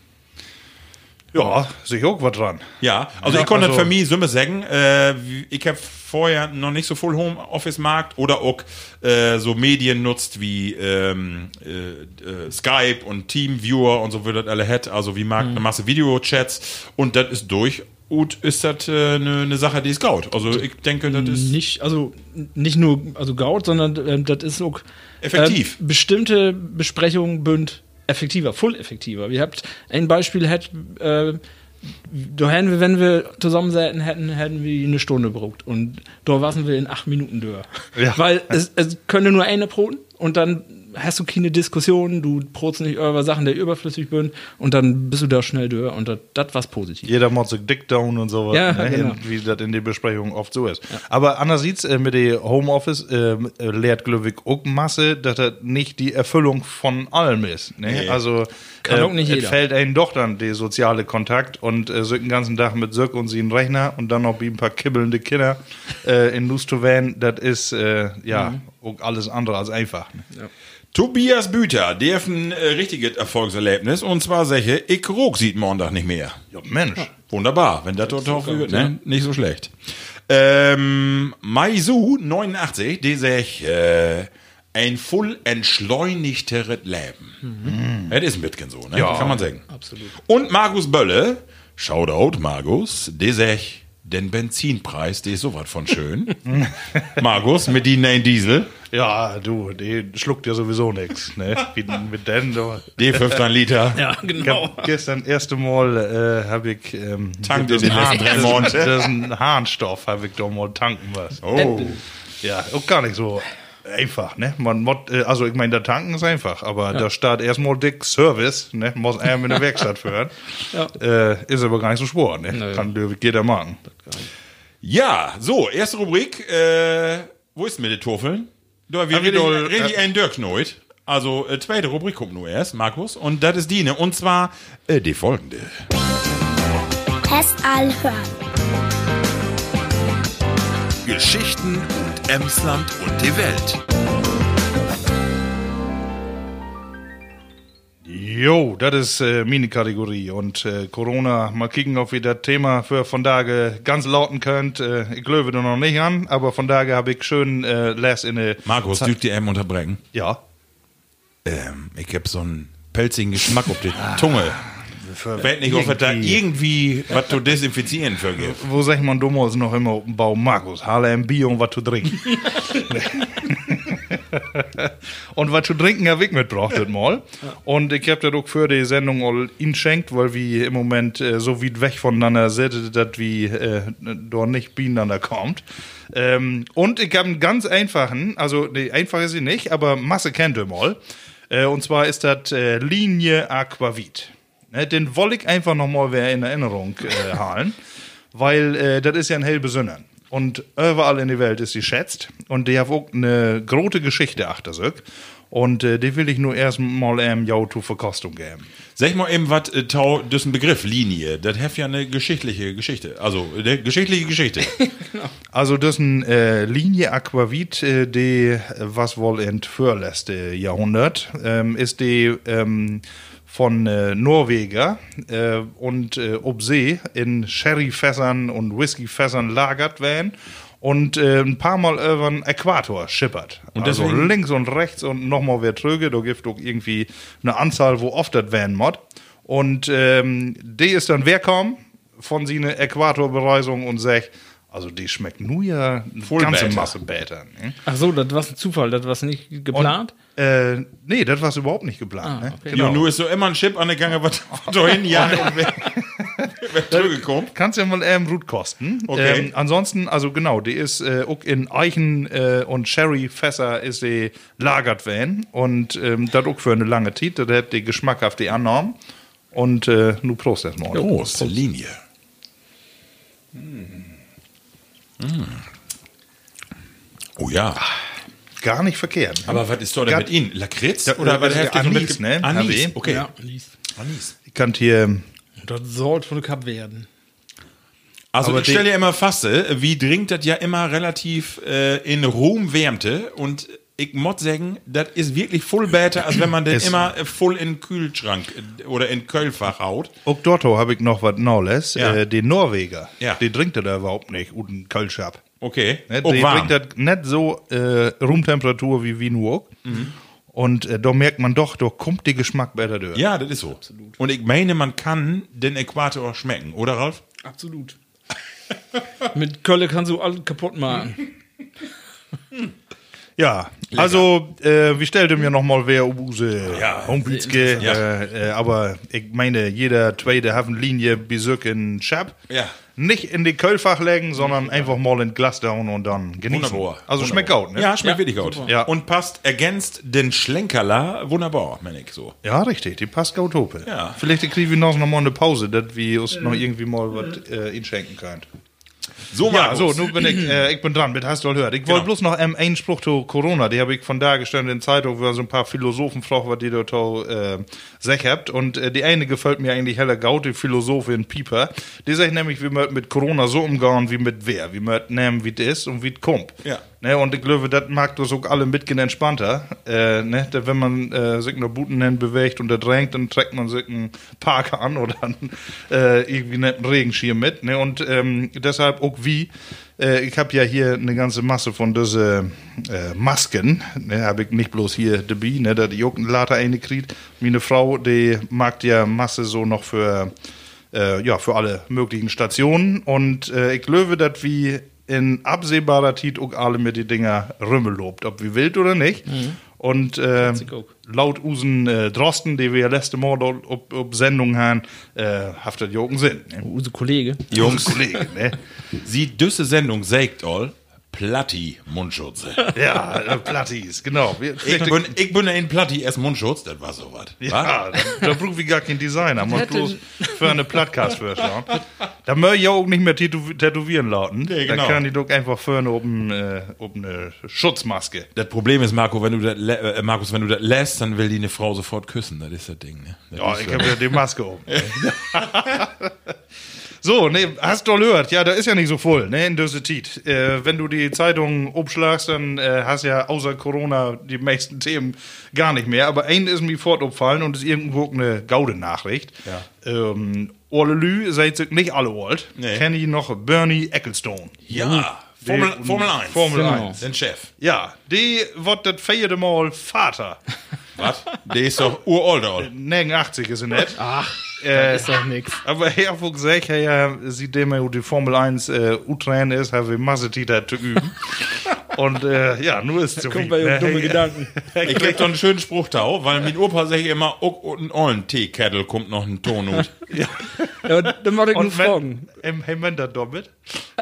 Ja, sich auch was dran. Ja, also Ja, ich konnte also- für mich so mal sagen, äh, wie- ich habe vorher noch nicht so voll Homeoffice-Markt oder auch äh, so Medien nutzt wie ähm, äh, äh, Skype und Teamviewer und so wird das alle hat, also wie mag eine Masse Videochats und das ist durch und ist das eine äh, ne- ne Sache, die ist gaut. Also ich denke, das ist nicht, also nicht nur also Gaut, sondern ähm, das ist auch Effektiv. Ähm, bestimmte Besprechungen bünd effektiver, voll effektiver. Wir habt ein Beispiel hätt, äh, da hätten wir, wenn wir zusammensäten hätten, hätten wir eine Stunde gebraucht und da waren wir in acht Minuten durch. Ja. Weil es, es könnte nur eine Broten und dann hast du keine Diskussion, du brotst nicht über Sachen, die überflüssig sind und dann bist du da schnell durch und das- was positiv. Jeder macht sich dick down und sowas, Ja, ne? genau. wie das in den Besprechungen oft so ist. Aber andererseits, äh, mit dem Homeoffice äh, äh, lehrt Glückwig auch Masse, dass das nicht die Erfüllung von allem ist. Ne? Nee. Also Kann auch nicht jeder. fällt einem doch dann der soziale Kontakt und äh, so den ganzen Tag mit Söck und sie einen Rechner und dann noch wie ein paar kibbelnde Kinder äh, in Lust zu werden, das ist äh, ja Mhm. Auch alles andere als einfach. Ne? Tobias Büter, der hat ein äh, richtiges Erfolgserlebnis und zwar sage ich, Ruck sieht Montag nicht mehr. Ja, Mensch. Wunderbar, wenn das dort auch wird, ne? Nicht so schlecht. Ähm, Maisu 89, die sagt, äh, ein voll entschleunigteres Leben. Das ist ein bisschen so, ne? Ja. Kann man sagen. Absolut. Und Markus Bölle, Shoutout Markus, der sagt, den Benzinpreis, der ist sowas von schön. Markus, mit die neuen Diesel, Ja, du, die schluckt ja sowieso nichts. Ne? Wie mit denn, du. die 15 Liter. Ja, Ich genau. hab gestern erste Mal äh, habe ich ähm, Tankt das in den Hahn- letzten drei das- Monaten. Das ist ein Harnstoff, habe ich doch mal tanken was. Oh. Ja, auch gar nicht so einfach, ne? Man mod, äh, also ich meine, der Tanken ist einfach, aber da steht erstmal dick Service, ne? Muss einem in der Werkstatt führen. Ja. Äh, ist aber gar nicht so schwer, ne? Nö. Kann dürfen jeder machen. Ja, so, erste Rubrik. Äh, wo ist mit den Toffeln? Da wir reden, doll, reden äh, einen Dirk Noit. Also, äh, zweite Rubrik kommt nur erst, Markus. Und das ist die, ne? Und zwar äh, die folgende. Test all hören. Geschichten und Emsland und die Welt. Jo, das ist äh, meine Kategorie und äh, Corona, mal kicken, ob ihr das Thema für von Tage ganz lauten könnt. Äh, ich glaube da noch nicht an, aber von Tage habe ich schön äh, les in eine Markus, dürft ihr eben unterbrechen? Ja. Ähm, ich hab so einen pelzigen Geschmack auf die Tunge. Fällt nicht auf, dass da irgendwie- was zu desinfizieren für gibt. Wo sagt man damals noch immer auf dem Bau, Markus, halle ein Bier und was zu trinken. und was zu trinken habe ich mitgebracht das mal. Und ich habe das auch für die Sendung all inschenkt, weil wir im Moment äh, so weit weg voneinander sind, dass wir äh, dort nicht beieinander kommt. Ähm, und ich habe einen ganz einfachen, also nee, einfach ist sie nicht, aber Masse kennt ihr mal. Äh, und zwar ist das äh, Linie Aquavit. Ne, den wollte ich einfach nochmal wer in Erinnerung äh, halen, weil äh, das ist ja ein hell besonders. Und überall in der Welt ist sie schätzt und die hat auch eine große Geschichte achter sich. Und äh, die will ich nur erst mal ähm, ja zur Verkostung geben. Sag mal eben, was äh, tau, das ist ein Begriff, Linie. Das hat ja eine geschichtliche Geschichte. Also, eine geschichtliche Geschichte. Also das ist ein äh, Linie Aquavit, äh, die äh, was wohl in vorletzte Jahrhundert ähm, ist die ähm, von äh, Norweger äh, und äh, ob See in Sherryfässern und Whiskyfässern lagert werden und äh, ein paar Mal über den Äquator schippert. Und also deswegen- links und rechts und nochmal wer tröge, da gibt auch irgendwie eine Anzahl, wo oft das werden mod. Und ähm, die ist dann wer kommen von seiner Äquatorbereisung und sagt, also die schmeckt nur ja eine ganze. Masse Bäter. Ne? Ach so, das war ein Zufall, das war nicht geplant. Und, äh, nee, das war überhaupt nicht geplant. Ah, ne? okay. Ja, nur ist so immer ein Chip an der Gange, was dahin ja und wer, wer zurückgekommen. Kannst ja mal ähm, Root kosten. Okay. Ähm, ansonsten, also genau, die ist äh, auch in Eichen äh, und Sherry-Fässer ist sie lagert werden und ähm, das auch für eine lange Zeit. Das hat die Geschmack auf die Annahmen. Und äh, nu Prost erstmal. Große Linie. Oh ja. Gar nicht verkehrt. Aber was ist da denn mit Ihnen? Lakritz? Oder was äh, habt ihr so Anis, mit- ne? Anis, okay. Ja, liest. Anis. Ich kann hier Das sollte von der Cup werden. Also Aber ich stelle ja immer fast, äh, wie dringt das ja immer relativ äh, in Ruhm wärmte und ich muss sagen, das ist wirklich voll besser, als wenn man den immer äh, voll in den Kühlschrank äh, oder in Kühlfach haut. Auch dort habe ich noch was Neues. Ja. Äh, den Norweger, Ja. die trinkt er da überhaupt nicht, und einen Kölschab. Okay. Ne, Auch die warm. trinkt das nicht so äh, Roomtemperatur wie Wien auch. Und äh, da merkt man doch, da kommt der Geschmack besser durch. Ja, das ist so. Und ich meine, man kann den Äquator schmecken, oder Ralf? Absolut. Mit Kölle kannst du alles kaputt machen. Ja, also, äh, wir stellten mir nochmal wer unsere Ja, Homepage, Ja. äh, äh, aber ich meine, jeder zweite Hafenlinie Besuch in Schab. Ja. Nicht in die Kölfach legen, sondern einfach mal in Glas down und dann genießen. Wunderbar. Also Wunderbar. schmeckt gut, ne? Ja, schmeckt Ja, wirklich gut. Ja. Und passt ergänzt den Schlenkerler wunderbar, meine ich so. Ja, richtig, die passt gut hope. Ja. Vielleicht kriegen wir noch mal eine Pause, dass wir uns noch irgendwie mal was äh, ihnen schenken können. So, Ja, Markus. so, nun bin ich, äh, ich bin dran, mit hast du gehört. Ich wollte bloß noch ähm, einen Spruch zu Corona, die habe ich von da gestellt in der Zeitung, wo so ein paar Philosophen was die dort äh, sech habt. Und äh, die eine gefällt mir eigentlich heller gaut, die Philosophin Pieper. Die sagt nämlich, wie man mit Corona so umgehen, wie mit wer. Wie man nehmen, wie es ist und wie es kommt. Ja. Ne, und ich glaube, das mag das auch alle mitgehen entspannter. Äh, ne, da, wenn man äh, sich noch Buten hin bewegt und da drängt, dann trägt man sich einen Parker an oder einen, äh, irgendwie einen Regenschirm mit. Ne, und ähm, deshalb auch wie, äh, ich habe ja hier eine ganze Masse von diese äh, Masken. Ne, habe ich nicht bloß hier dabei, ne, da die auch later eine kriegt. Meine Frau, die mag ja Masse so noch für äh, ja, für alle möglichen Stationen. Und äh, ich glaube, dass wir in absehbarer Zeit auch alle mit die Dinger Rümmel lobt, ob wir wild oder nicht. Und äh, laut Usen äh, Drosten, die wir letzte Mal dort ob, ob Sendung haben, äh, haft das ja auch einen Sinn. Ne? Unser Kollege. Jungs, Kollege, ne? Sie düsse Sendung sägt all Platti Mundschutze. Ja, äh, Plattis, genau. Wir, Ich bin, ich bin in Platti erst Mundschutz, das war so was. Ja, da, da brauchen wir gar keinen Designer. Man bloß für eine Podcast schauen. Da möchte ich auch nicht mehr tätow tätowieren lauten. Nee, genau. Da können die doch einfach vorne oben, äh, oben eine Schutzmaske. Das Problem ist, Marco, wenn du das, äh, Markus, wenn du das lässt, dann will die eine Frau sofort küssen. Das ist das Ding, ne? Das Ja, ich habe ja die Maske oben. so, ne, hast du gehört? Ja, da ist ja nicht so voll, ne, in dieser Zeit. Äh, wenn du die Zeitung umschlagst, dann äh, hast ja außer Corona die meisten Themen gar nicht mehr. Aber ein ist mir fortopfallen und ist irgendwo eine Gaude-Nachricht. Ja. Ähm, Orlelü seid sich nicht alle alt. Nee. Kenn ich noch Bernie Ecclestone. Ja, Formel, Formel 1. Formel Genau. 1. Den Chef. Ja, die wird das vierte Mal Vater. Was? Der ist doch uralt, all. 89 ist er nicht. Ach, Äh, ist doch nix. Aber ich habe gesagt, ja, ja, sieht dem er die Formel 1 äh, U-Train ist, haben wir Masse Tita zu üben. Und äh, ja, nur ist zu Kommt viel, bei ne? dumme Gedanken. Ich krieg doch einen schönen Spruch da, weil mein Opa sagt immer, auch und ein Teekettel kommt noch ein Ton ut. Ja, dann mach ich nur Und Fragen. wenn, im hey, wenn das doppelt?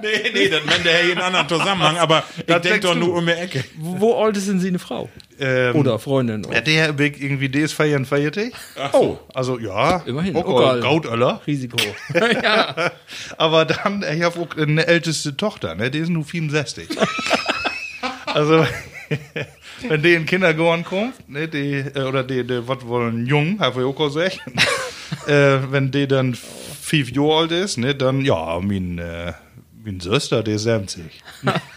nee, nee, das meint der in anderen Zusammenhang, aber ich denk doch nur um die Ecke. Wo, alt ist denn sie eine Frau? Ähm, Oder Freundin? Ja, der Big irgendwie des feiern feiertig. Oh. Also ja, Immerhin, auch auch geil. Gautöller. Risiko. ja. Aber dann, ich habe auch eine älteste Tochter, ne? Die ist nur 64. also, wenn die in Kindergarten kommt, ne, die, äh, oder die, die was wollen jung, habe ich auch gesagt. äh, wenn die dann fünf Jahre alt ist, ne, dann, ja, mein, äh, mein Söster, die ist 70.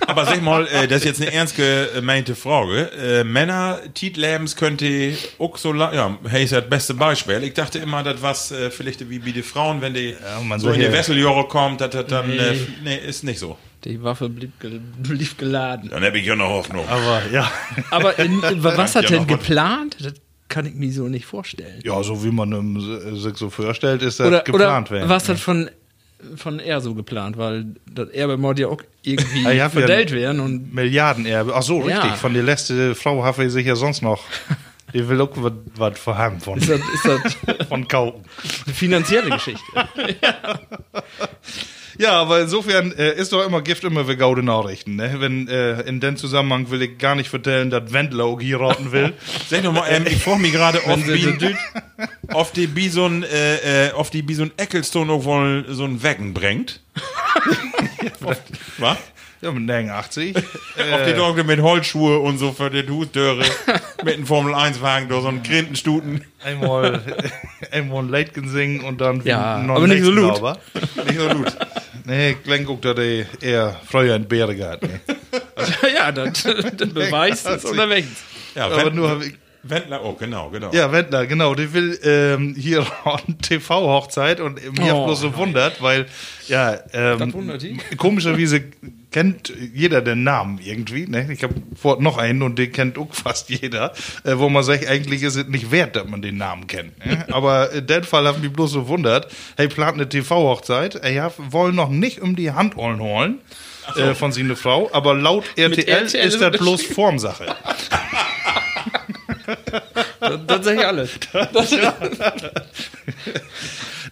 Aber sag mal, äh, das ist jetzt eine ernst gemeinte Frage. Äh, Männer, Tietlebens könnte auch so lang, ja, hey, ist das beste Beispiel. Ich dachte immer, das was äh, vielleicht wie bei den Frauen, wenn die man so in die ja- Wesseljahre kommt, dass das dann, äh, Nee. nee, ist nicht so. Die Waffe blieb, gel blieb geladen. Dann habe ich ja noch Hoffnung. Aber ja. Aber in, was hat Ja, denn geplant? Das kann ich mir so nicht vorstellen. Ja, so wie man ähm, sich so vorstellt, ist das Oder, geplant oder werden. was hat von, von er so geplant? Weil das Erbe mod ja auch irgendwie Ah, ja, verdellt werden und Milliardenerbe. Ach so, richtig. Ja. Von der letzte Frau habe ich sich ja sonst noch. Die will auch was- was vorhaben von, ist das, ist das von Kaufen. eine finanzielle Geschichte. Ja, aber insofern äh, ist doch immer Gift immer für gaude Nachrichten. Ne? Wenn äh, in dem Zusammenhang will ich gar nicht vertellen, dass Wendler auch hier raten will. Sag doch mal, ähm, ich frage mich gerade, auf die Bison, äh, äh, auf die Bison Ecclestone auch wohl so ein Wecken bringt. Was? ja, mit 89. Auf die äh, Dogge mit Holzschuhe und so für die Hutdöre mit einem Formel-1-Wagen durch so einen Grindenstuten. einmal, einmal ein Leitgen singen und dann Ja, noch aber nicht so laut. sauber. Nicht so gut. Nee, auch, dass er eher früher in Bäre gehabt. Ne? ja, das beweist es oder weg. Ja, Aber Wend- nur Wendler, oh, genau, genau. Ja, Wendler, genau. Der will ähm, hier eine TV-Hochzeit und mir Oh, hat bloß so wundert, weil, ja, ähm, die? komischerweise kennt jeder den Namen irgendwie. Ne? Ich habe vor noch einen und den kennt auch fast jeder, äh, wo man sagt, eigentlich ist es nicht wert, dass man den Namen kennt. Ne? Aber in dem Fall haben mich bloß so wundert, hey, plant eine TV-Hochzeit, er ja, wollen noch nicht um die Hand holen holen. Äh, von seiner Frau, aber laut RTL, RTL ist das bloß Formsache. Das, das sag ich alles.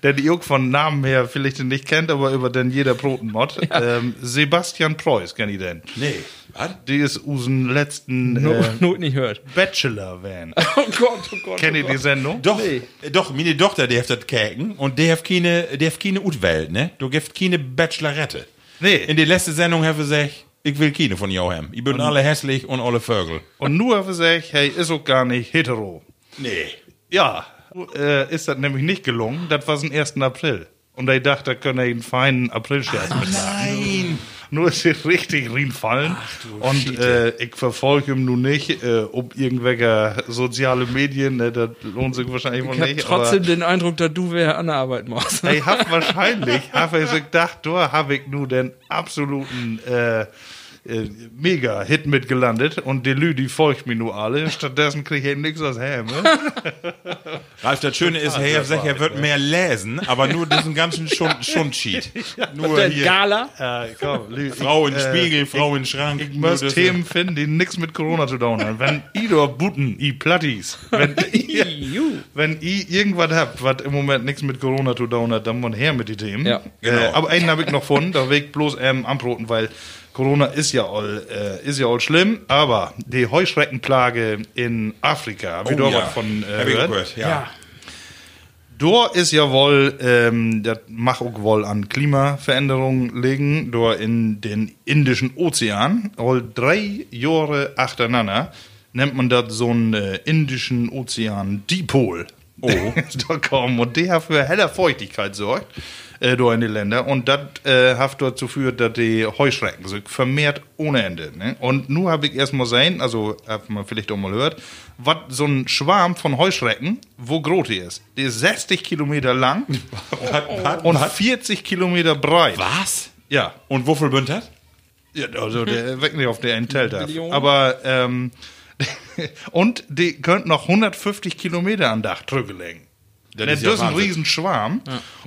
der die auch von Namen her vielleicht den nicht kennt, aber über den jeder Brotenmod. Ähm, Sebastian Preuß, kenn ich den? Nee, was? Die ist unseren letzten No, äh, Not nicht hört. Bachelor-Van. Oh Gott, oh Gott. Kennt ihr die Sendung? Doch, äh, doch, meine Tochter, die hat das käken und die hat keine, die hat keine Utwelt, ne? Du gibst keine Bachelorette. Nee. In der letzten Sendung habe ich gesagt, ich will keine von Johem. Ich bin alle hässlich und alle Vögel. Und nur habe ich gesagt, hey, ist auch gar nicht hetero. Nee. Ja, äh, ist das nämlich nicht gelungen. Das war am 1. April. Und ich dachte, da können wir einen feinen April-Scherz mitmachen. Nein. Nur ist er richtig reinfallen. Und äh, ich verfolge ihn nun nicht, äh, ob irgendwelche soziale Medien, ne, das lohnt sich wahrscheinlich wohl Ich habe nicht. trotzdem aber- den Eindruck, dass du wer an der Arbeit machst. Ich hab wahrscheinlich, habe ich so gedacht, da habe ich nur den absoluten äh, äh, Mega-Hit mitgelandet und die Lü, die folgt mir nur alle. Stattdessen kriege ich nichts aus Helm. Ne? Ralf, das Schöne ist, hey, er sagt, er wird mehr lesen, aber nur diesen ganzen Schund- Schundschied. Nur Der hier. Gala. Äh, komm, Lü, Frau in ich, Spiegel, Frau in Schrank. Ich Nur muss Themen finden, die nichts mit Corona zu tun haben. Wenn i da Buten, i Plattis, wenn i, wenn i irgendwas habt, was im Moment nichts mit Corona zu tun hat, dann mal her mit den Themen. Ja, äh, aber einen habe ich noch gefunden, da will ich bloß ähm, anbroten, weil Corona ist ja all, äh, ist ja all schlimm, aber die Heuschreckenplage in Afrika, Oh, da ja. was von äh, Hab ich gehört? gehört, ja. Da ist ja wohl, ähm, das mag auch wohl an Klimaveränderungen liegen, da in den Indischen Ozean, all drei Jahre achteinander, nennt man das so einen äh, Indischen Ozean Dipol. Oh. da kommen und der für heller Feuchtigkeit sorgt, äh, da in die Länder, und das äh, hat dazu geführt, dass die Heuschrecken sich vermehrt ohne Ende. Ne? Und nun habe ich erstmal sein, also hat man vielleicht auch mal gehört, was so ein Schwarm von Heuschrecken, wo groß die ist. Die ist 60 Kilometer lang und 40 Kilometer breit. Was? Ja. Und wofür bünd das? Ja, also der weg nicht auf der einen Telt darf. Aber ähm, und die könnten noch 150 Kilometer an Dach drücken legen. Das Das ist ja ist ein. Riesenschwarm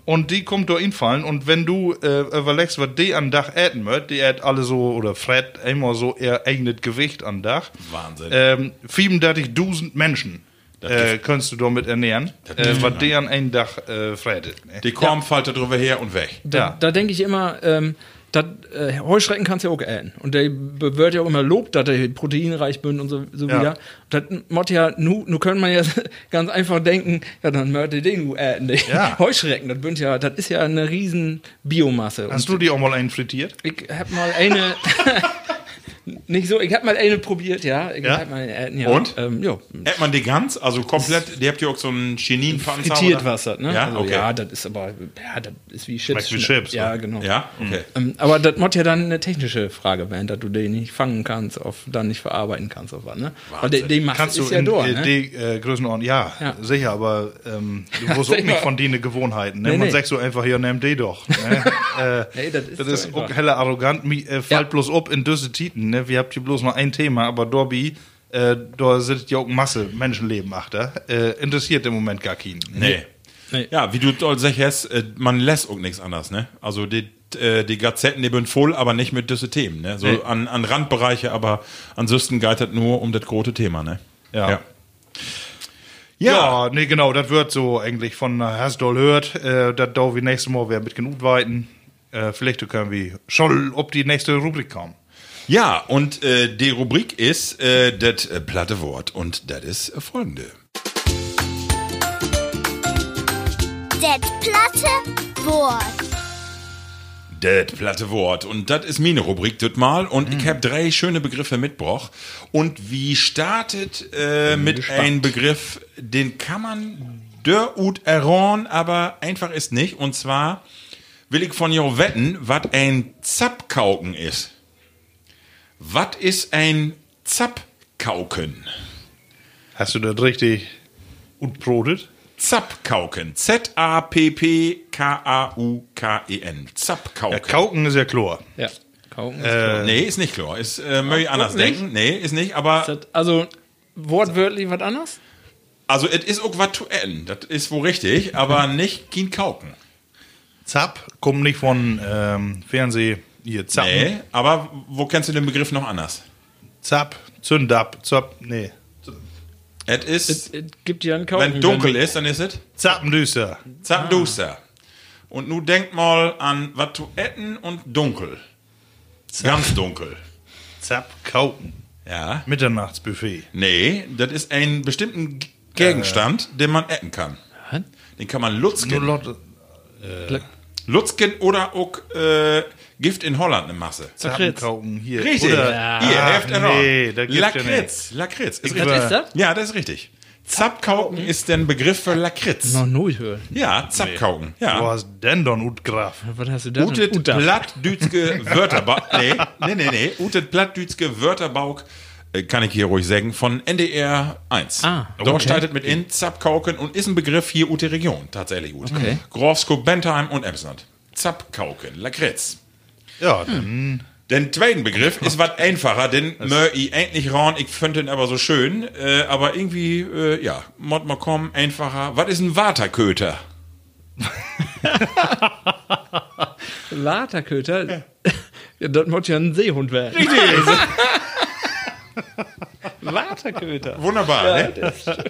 und die kommt da infallen und wenn du äh, überlegst, was die an Dach äten wird, die ät alle so, oder Fred immer so ihr eigenes Gewicht an Dach. Wahnsinn. Ähm, 35.000 Menschen äh, kannst du damit ernähren, äh, was die an einem Dach äh, fretet. Ne? Die Korn fällt da drüber her und weg. Da, Ja. da denke ich immer, ähm, dat, äh, Heuschrecken kannst du ja auch äten. Und der wird ja auch immer lobt, dass er proteinreich bin und so, so Ja. wieder. Das Mott ja, nu, nu können man ja ganz einfach denken, ja, dann möchte den du äten. Die Ja. Heuschrecken, das, bünd ja, das ist ja eine riesen Biomasse. Hast Und du die auch mal einen frittiert? ich hab mal eine. Nicht so, ich hab mal eine probiert, ja. Ich Ja? hab mal, äh, ja. Und? Ähm, ja, Ät man die ganz, also komplett, die habt ihr auch so einen Chininpanzer? frittiert? Wasser, ne? Ja, also, okay. ja, das ist aber, ja, das ist wie Chips. Wie Chips, Ja, ne? genau. Ja, okay. Ähm, aber das muss ja dann eine technische Frage werden, dass du den nicht fangen kannst, auf, dann nicht verarbeiten kannst, auf was, ne? Weil die, die Masse Kannst du ja in äh, ne? die äh, Größenordnung, ja, Ja. sicher, aber ähm, du wusst auch nicht von denen Gewohnheiten. Ne? Nee, Man nee. sagt so einfach, hier, nimm die doch. Ne? äh, Nee, das ist das ist auch heller arrogant. Äh, fällt Ja. bloß ob in diese Titen. Ne? Wir habt hier bloß noch ein Thema, aber Dorby, äh, da sitzt ja auch Masse Menschenleben achter. Äh, interessiert im Moment gar keinen. Nee. Nee. Ja, wie du dort sagst, äh, man lässt auch nichts anderes, ne? Also die, äh, die Gazetten, die sind voll, aber nicht mit diesen Themen, ne? So Nee. an, an Randbereiche, aber ansonsten geht das nur um das große Thema, ne? Ja. Ja. Ja, nee, genau, das wird so eigentlich von Hasdol hört, äh, dass da wie nächstes Mal wer mit genug weiten. Äh, vielleicht können wir schon ob die nächste Rubrik kommen. Ja, und äh, die Rubrik ist äh, das äh, platte Wort und das ist folgende. Det platte Wort. Das platte Wort. Und das ist meine Rubrik das mal. Und ich habe drei schöne Begriffe mitgebracht. Und wie startet äh, mit einem Begriff, den kann man der ut erron, aber einfach ist nicht. Und zwar will ich von jou wetten, was ein Zapkauken ist. Was ist ein Zapkauken? Hast du das richtig gut brotet? Zapkauken. Z-A-P-P-K-A-U-K-E-N. Ja, Zapkauken. Kauken ist ja Chlor. Ja. Kauken. Äh, nee, ist nicht klar. Ist äh, möchte anders nicht? denken. Nee, ist nicht, aber Das- also wortwörtlich was anderes? also es ist auch was zu essen. Das ist wohl richtig, aber nicht kein Kauken. Zap kommt nicht von ähm, Fernseh. Hier, Zappen. Nee, aber wo kennst du den Begriff noch anders? Zap, Zündab, Zap, nee. Es ist, Es, gibt ja einen Kauken. wenn dunkel ist, dann ist es Zappendüster. Zappenduster. Und nun denkt mal an was zu essen und dunkel. Ganz dunkel. Zap, Kauken. Ja. Mitternachtsbuffet. Nee, das ist ein bestimmten Gegenstand, den man essen kann. Den kann man Nur lutzken. Lotte. Lutzken oder auch äh, Gift in Holland eine Masse. Zappenkauken hier. Richtig. Oder, Hier, Ah, helft nee, da ja Lakritz. Lakritz. Ist Was richtig. ist das? Ja, das ist richtig. Zapkauken ist der Begriff für Lakritz. Noch null hören. Ja, Zapkauken. Du Ja. hast denn dann ut Graf. Was hast du da? Utet denn? Uta. plattdütske Wörterbauk. Nee, nee, nee, nee. Utet plattdütske Wörterbauk, äh, kann ich hier ruhig sagen, von NDR 1. Ah, Dort okay. startet mit in Zapkauken und ist ein Begriff hier Ute Region, tatsächlich gut. Okay. Grofsko, Bentheim und Emsland. Zapkauken, Lakritz. Ja, dann. Den zweiten Begriff ist was einfacher, den mör ich endlich ran, ich finde ihn aber so schön, äh, aber irgendwie, äh, ja, mod mal kommen, einfacher. Was ist ein Waterköter? Waterköter? Ja. das muss ja ein Seehund werden. Waterköter. Wunderbar, ne? Mensch, du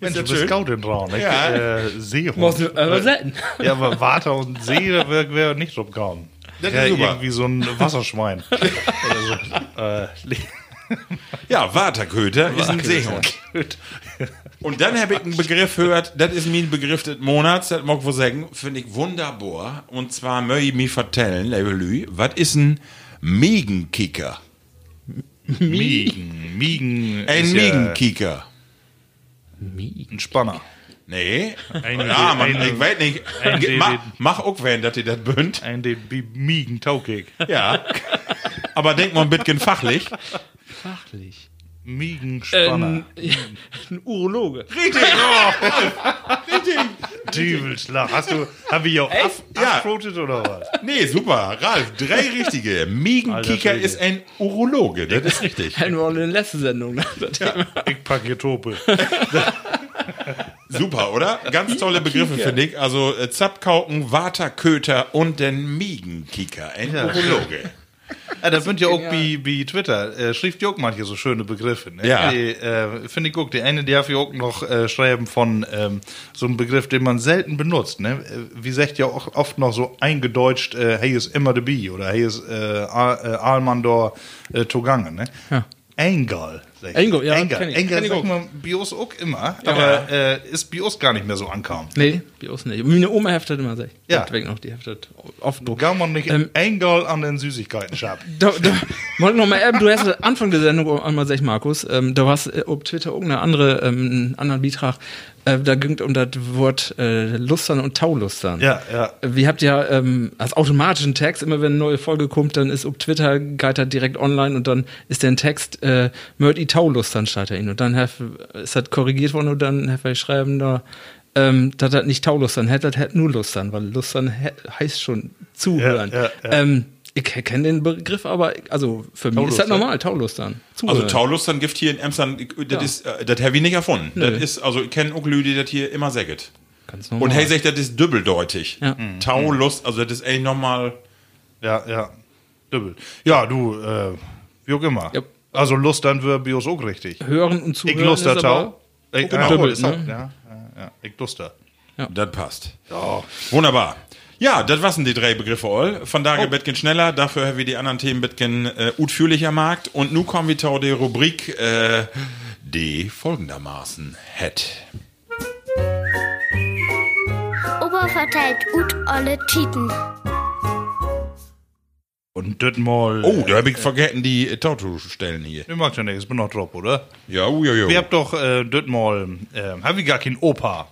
das bist schön? Scoutin dran. Ich, Ja. äh, Seehund. Musst du aber selten. Ja, aber Water und See, da wäre wär nicht drauf gekommen. Das ist super. irgendwie so ein Wasserschwein. Oder so. Äh, Ja, Waterköter ist ein Seehund. Und dann habe ich einen Begriff gehört, das ist mein Begriff des Monats, das mag ich wohl sagen, finde ich wunderbar. Und zwar möchte ich mir vertellen, liebe Lü, was ist ein Miegenkicker? Miegen. Miegen. Ein ist ja Miegenkicker. Ein Spanner. Nee. Ein- ja, man, ein- ich weiß nicht. ein- mach, mach auch wen, dass ihr das bünd. Ein den Miegen Taukek. Ja. Aber denk mal ein bisschen fachlich. Fachlich. Miegen Spanner. Ähm, ja, ein Urologe. Richtig. Oh, richtig. Dübelschlag. Hast du, hab ich auch Ja. abfrotet oder was? Nee, super. Ralf, drei richtige. Miegenkicker ist ein Urologe. Das ist richtig. Hatten wir auch in der letzten Sendung. ne? Thema. Ich pack hier Tope. Super, oder? Ganz tolle Begriffe, finde ich. Also äh, Zapkauken, Waterköter und den Miegenkicker. Ein Urologe. Ja, das sind ja auch wie, wie Twitter. Äh, schrift ja auch manche so schöne Begriffe. Ne? Ja. Die, äh, Finde ich auch. Die eine darf ja auch noch äh, schreiben von ähm, so einem Begriff, den man selten benutzt. Ne? Äh, Wie sagt ja auch oft noch so eingedeutscht, äh, hey ist immer de Bi oder hey ist äh, Al- äh, Almandor äh, Togange. Ne? Ja. Engel. Sag ich. Engel, ja, Engel, kenn ich. Engel Kenn ich man Bios auch immer, aber äh, ist Bios gar nicht mehr so ankam. Nee, bei uns nicht. Meine Oma heftet immer sich. Ja. Das weg noch, die heftet oft Druck. Kann man nicht Ähm, Engel an den Süßigkeiten schaffen. Da, da, wollte noch mal, eben, du hast Anfang der Sendung einmal gesagt, Markus, ähm, da warst äh, auf Twitter irgendeine andere, ähm, einen anderen Beitrag, äh, da ging um das Wort äh, Lustern und Taulustern. Ja, ja. Wir habt ja ähm, als automatischen Text, immer wenn eine neue Folge kommt, dann ist auf Twitter, geht er direkt online und dann ist der Text, äh, Mörd i Taulustern er ihn. Und dann hef, ist das korrigiert worden und dann hef ich schreiben da, ähm, dass das nicht Taulustern hätte, das hätte nur Lustern, weil Lustern he heißt schon zuhören. Ja, ja, ja. Ähm, ich kenne den Begriff, aber also für mich ist das normal, Taulustern. Also Zuhören. Taulustern Gift hier in Emsland, das ist, äh, das habe ich nicht erfunden. Das ist, also ich kenne auch Leute, die das hier immer sagen. Ganz normal. Und hey, sagt, das ist doppeldeutig. Ja. Taulust, also das ist eigentlich nochmal. Ja, ja. Dübbel. Ja, du, äh, wie auch immer. Ja. Also Lust dann für Bios auch richtig. Hören und zuhören Ich lust aber- Tau. Ich, genau. Dübbel, ne? ja, ja, ja. Ich lust da. Das passt. Wunderbar. Ja, das waren die drei Begriffe all. Von daher ein bisschen schneller, dafür haben wir die anderen Themen ein bisschen äh, utführlicher markt. Und nun kommen wir zu der Rubrik, äh, die folgendermaßen hat. Ober verteilt ut alle Titen. Und das mal. Oh, da habe ich vergessen, die äh, Tattoo-Stellen hier. Du magst ja nichts, ich bin noch drauf, oder? Ja, oh, ja, ja. Wir habt doch äh, das mal, äh, hab ich gar kein Opa.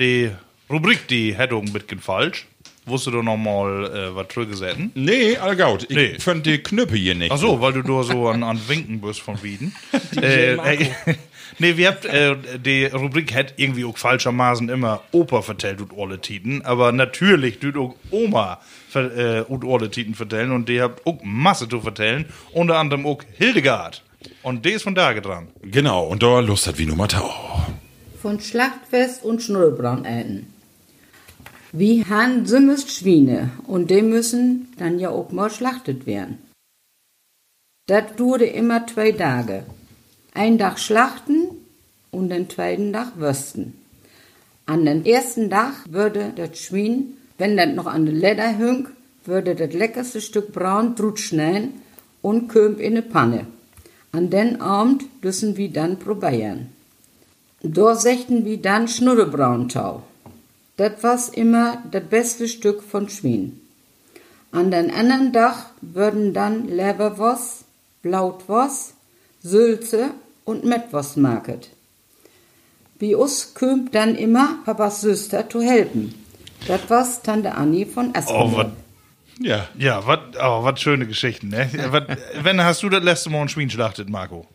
Die Rubrik, die hätte auch ein bisschen falsch. Wusstest du noch mal äh, was zurückgesetzen? Nee, allgaut. Ich Nee. fand die Knüppe hier nicht. Ach so, weil du da so an, an Winken bist von Wieden. äh, äh, nee, wir habt, äh, die Rubrik hat irgendwie auch falschermaßen immer Opa vertellt und alle Titen, aber natürlich tut auch Oma ver- äh, und alle Titen vertellen und die habt auch Masse zu vertellen, unter anderem auch Hildegard. Und die ist von da dran. Genau, und da Lust hat wie Nummer Tau. von Schlachtfest und Schnurrbraun eten. Wie han sümmest Schweine und die müssen dann ja auch mal schlachtet werden. Das wurde immer zwei Tage. Ein Tag schlachten und den zweiten Tag würsten. An den ersten Tag würde das Schwein, wenn das noch an den Leder hing, würde das leckerste Stück braun drut und kömp in eine Panne. An den Abend müssen wir dann probieren. Da sechten wir dann Schnurrebrauntau. Das was immer das beste Stück von Schwein. An den anderen Tag würden dann Leberwurst, Blautwurst, Sülze und Mettwurst market. Wie us kümmt dann immer Papas Süster zu helfen. Das was Tante Annie von Aspendorf. Oh, Ja. ja, was oh, schöne Geschichten, ne? wat, wenn hast du das letzte Mal ein Schwein schlachtet, Marco?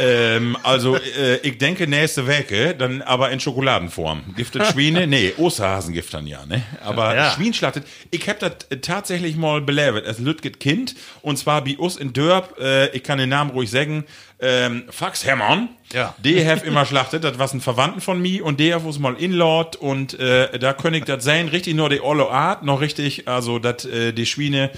Ähm, also, äh, ich denke nächste Woche, dann aber in Schokoladenform. Giftet Schweine? Nee, Osterhasengift dann ja, ne? Aber Ja. Schwein schlachtet. Ich hab das äh, tatsächlich mal belebt. Es Lütget Kind. Und zwar bei uns in Dörp, äh, ich kann den Namen ruhig sagen, ähm, Fax Hemmern. Ja. Die have immer schlachtet. Das was ein Verwandten von mir und der was mal inlord und äh, da könnte ich das sein, richtig nur die Olle Art, noch richtig, also dat äh, die Schweine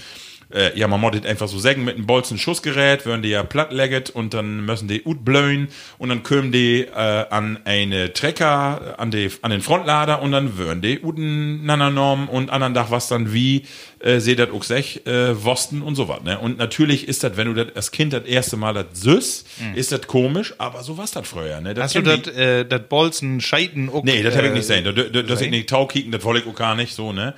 äh, ja, man moddet einfach so sagen mit einem Bolzen Schussgerät, werden die ja plattlegget und dann müssen die ut blöen und dann kommen die äh, an eine Trecker, an, die, an den Frontlader und dann würden die uten Nananorm und anderen Dach was dann wie, äh, seht das auch sech, äh, Wosten und so was, ne? Und natürlich ist das, wenn du das als Kind das erste Mal das süß, ist das komisch, aber so was das früher, ne? Hast du das äh, dat Bolzen scheiten auch, Nee, das habe ich äh, nicht sehen. Das, das, das ich nicht taukicken, das wollte ich auch gar nicht so, ne?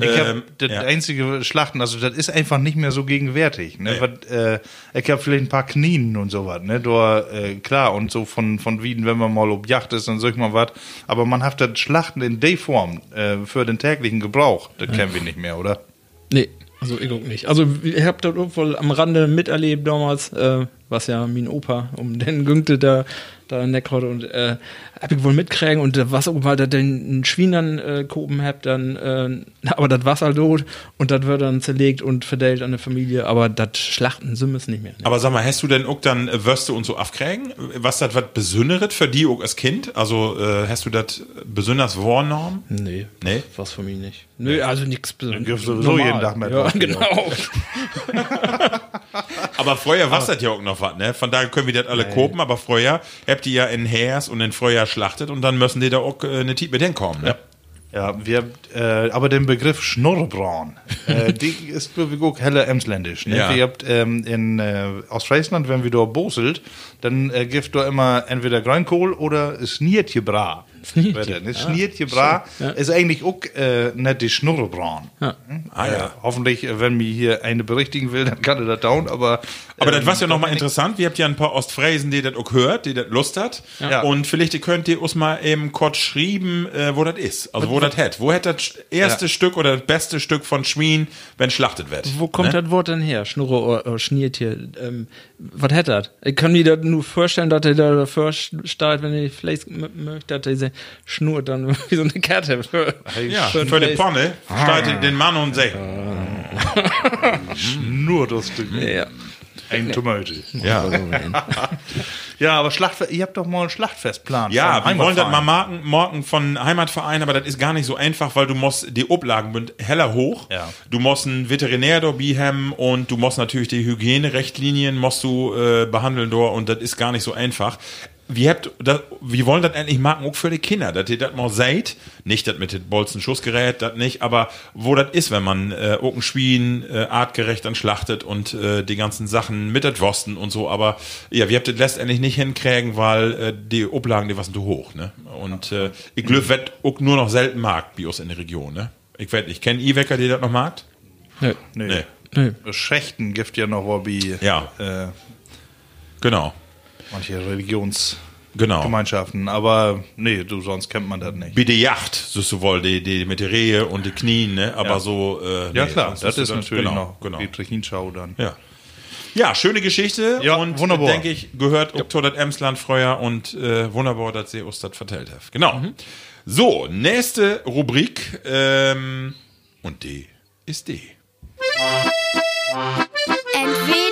Ich hab Ähm, das ja. einzige Schlachten, also das ist einfach nicht mehr so gegenwärtig. Ne? Nee. Was, äh, ich habe vielleicht ein paar Knien und sowas, ne? Da, äh, klar, und so von, von Wieden, wenn man mal auf Yacht ist und so mal was. Aber man hat das Schlachten in der Form äh, für den täglichen Gebrauch. Das kennen wir nicht mehr, oder? Nee, also auch nicht. Also ich hab das wohl am Rande miterlebt damals, äh, was ja mein Opa um den Güngte da da in der Krotte und äh, hab ich wohl mitkriegen und äh, was auch mal da den Schwienern äh, kopen hab dann äh, aber das Wasser dort und das wird dann zerlegt und verteilt an der Familie, aber das Schlachten sind es nicht mehr. Ne? Aber sag mal, hast du denn auch dann äh, Würste und so aufkriegen? Was das was Besonderes für die auch als Kind? Also äh, hast du das besonders wahrgenommen? Nee, Nee? was für mich nicht. Nö, also nichts Besonderes. sowieso jeden Tag mit Ja, was, genau. Aber früher war das ja auch noch was, ne? Von daher können wir das alle kopen, aber früher habt ihr ja in Hers und in Frühjahr schlachtet und dann müssen die da auch äh, eine Tiet mit hinkommen, ne? Ja, wir, äh, aber den Begriff Schnurrbraun, äh, die ist glaube ich auch heller emsländisch. Ne? Ja. Wir habt ähm, in äh, Ostfriesland, wenn wir da boselt, dann äh, gibt da immer entweder Grünkohl oder Sniertje Bra. Sniertje. Ne? Sniertje Bra ist eigentlich auch äh, nicht die Schnurrbraun. Ja. Ah, ja. Äh, hoffentlich, äh, wenn mir hier eine berichtigen will, dann kann er das down, aber Aber das ähm, war ja nochmal interessant. Wir habt ja ein paar Ostfriesen, die das auch hört, die das Lust hat. Ja. Und vielleicht könnt ihr uns mal eben kurz schreiben, äh, wo das ist. Also wo das hat. Wo hat das erste Ja. Stück oder das beste Stück von Schwien, wenn schlachtet wird? Wo kommt ne? das Wort denn her? Schnurre oder, oder Schniertier? Ähm, was hat das? Ich kann mir das nur vorstellen, dass er da steht, wenn ich vielleicht möchte, dass diese Schnur dann wie so eine Kette für, Ja, für für, ein die Fleisch. Ponne steigt den Mann und sagt, nur das Stück. Ja. Ein Tomate. ja. Ja, aber Schlachtfest, ihr habt doch mal einen Schlachtfestplan. Ja, wir wollen das mal marken, morgen von Heimatverein, aber das ist gar nicht so einfach, weil du musst, die Oblagen sind heller hoch. Ja. Du musst einen Veterinär dabei haben und du musst natürlich die Hygienerichtlinien musst du äh, behandeln dort und das ist gar nicht so einfach. Wir, habt, das, wir wollen das endlich marken, auch für die Kinder, dass ihr das mal seht. Nicht das mit dem Bolzen-Schussgerät, das nicht, aber wo das ist, wenn man äh, auch ein Schwein äh, artgerecht dann schlachtet und äh, die ganzen Sachen mit der Wosten und so. Aber ja, wir habt das letztendlich nicht hinkriegen, weil äh, die Oblagen, die waren zu hoch. Ne? Und äh, ich glaube, wird auch nur noch selten markt, Bios in der Region. Ne? Ich weiß nicht, kennen Iwecker, die das noch markt? Nee. Nee. Nö. Das Schächten gibt ja noch Hobby. Ja. Äh, Genau. Manche Religions. Genau. Gemeinschaften. Aber nee, du, sonst kennt man das nicht. Wie die Yacht, so so wohl, die, die mit den Rehe und den Knien, ne? Aber Ja. so, äh, Ja nee, klar, sonst das ist dann- natürlich genau, noch genau. die Trechinschau dann. Ja. Ja, schöne Geschichte Ja, und wunderbar. denke ich, gehört zu das Emsland früher und äh, wunderbar, dass sie uns das vertellt hat. Genau. So, nächste Rubrik ähm, und die ist die. Entweder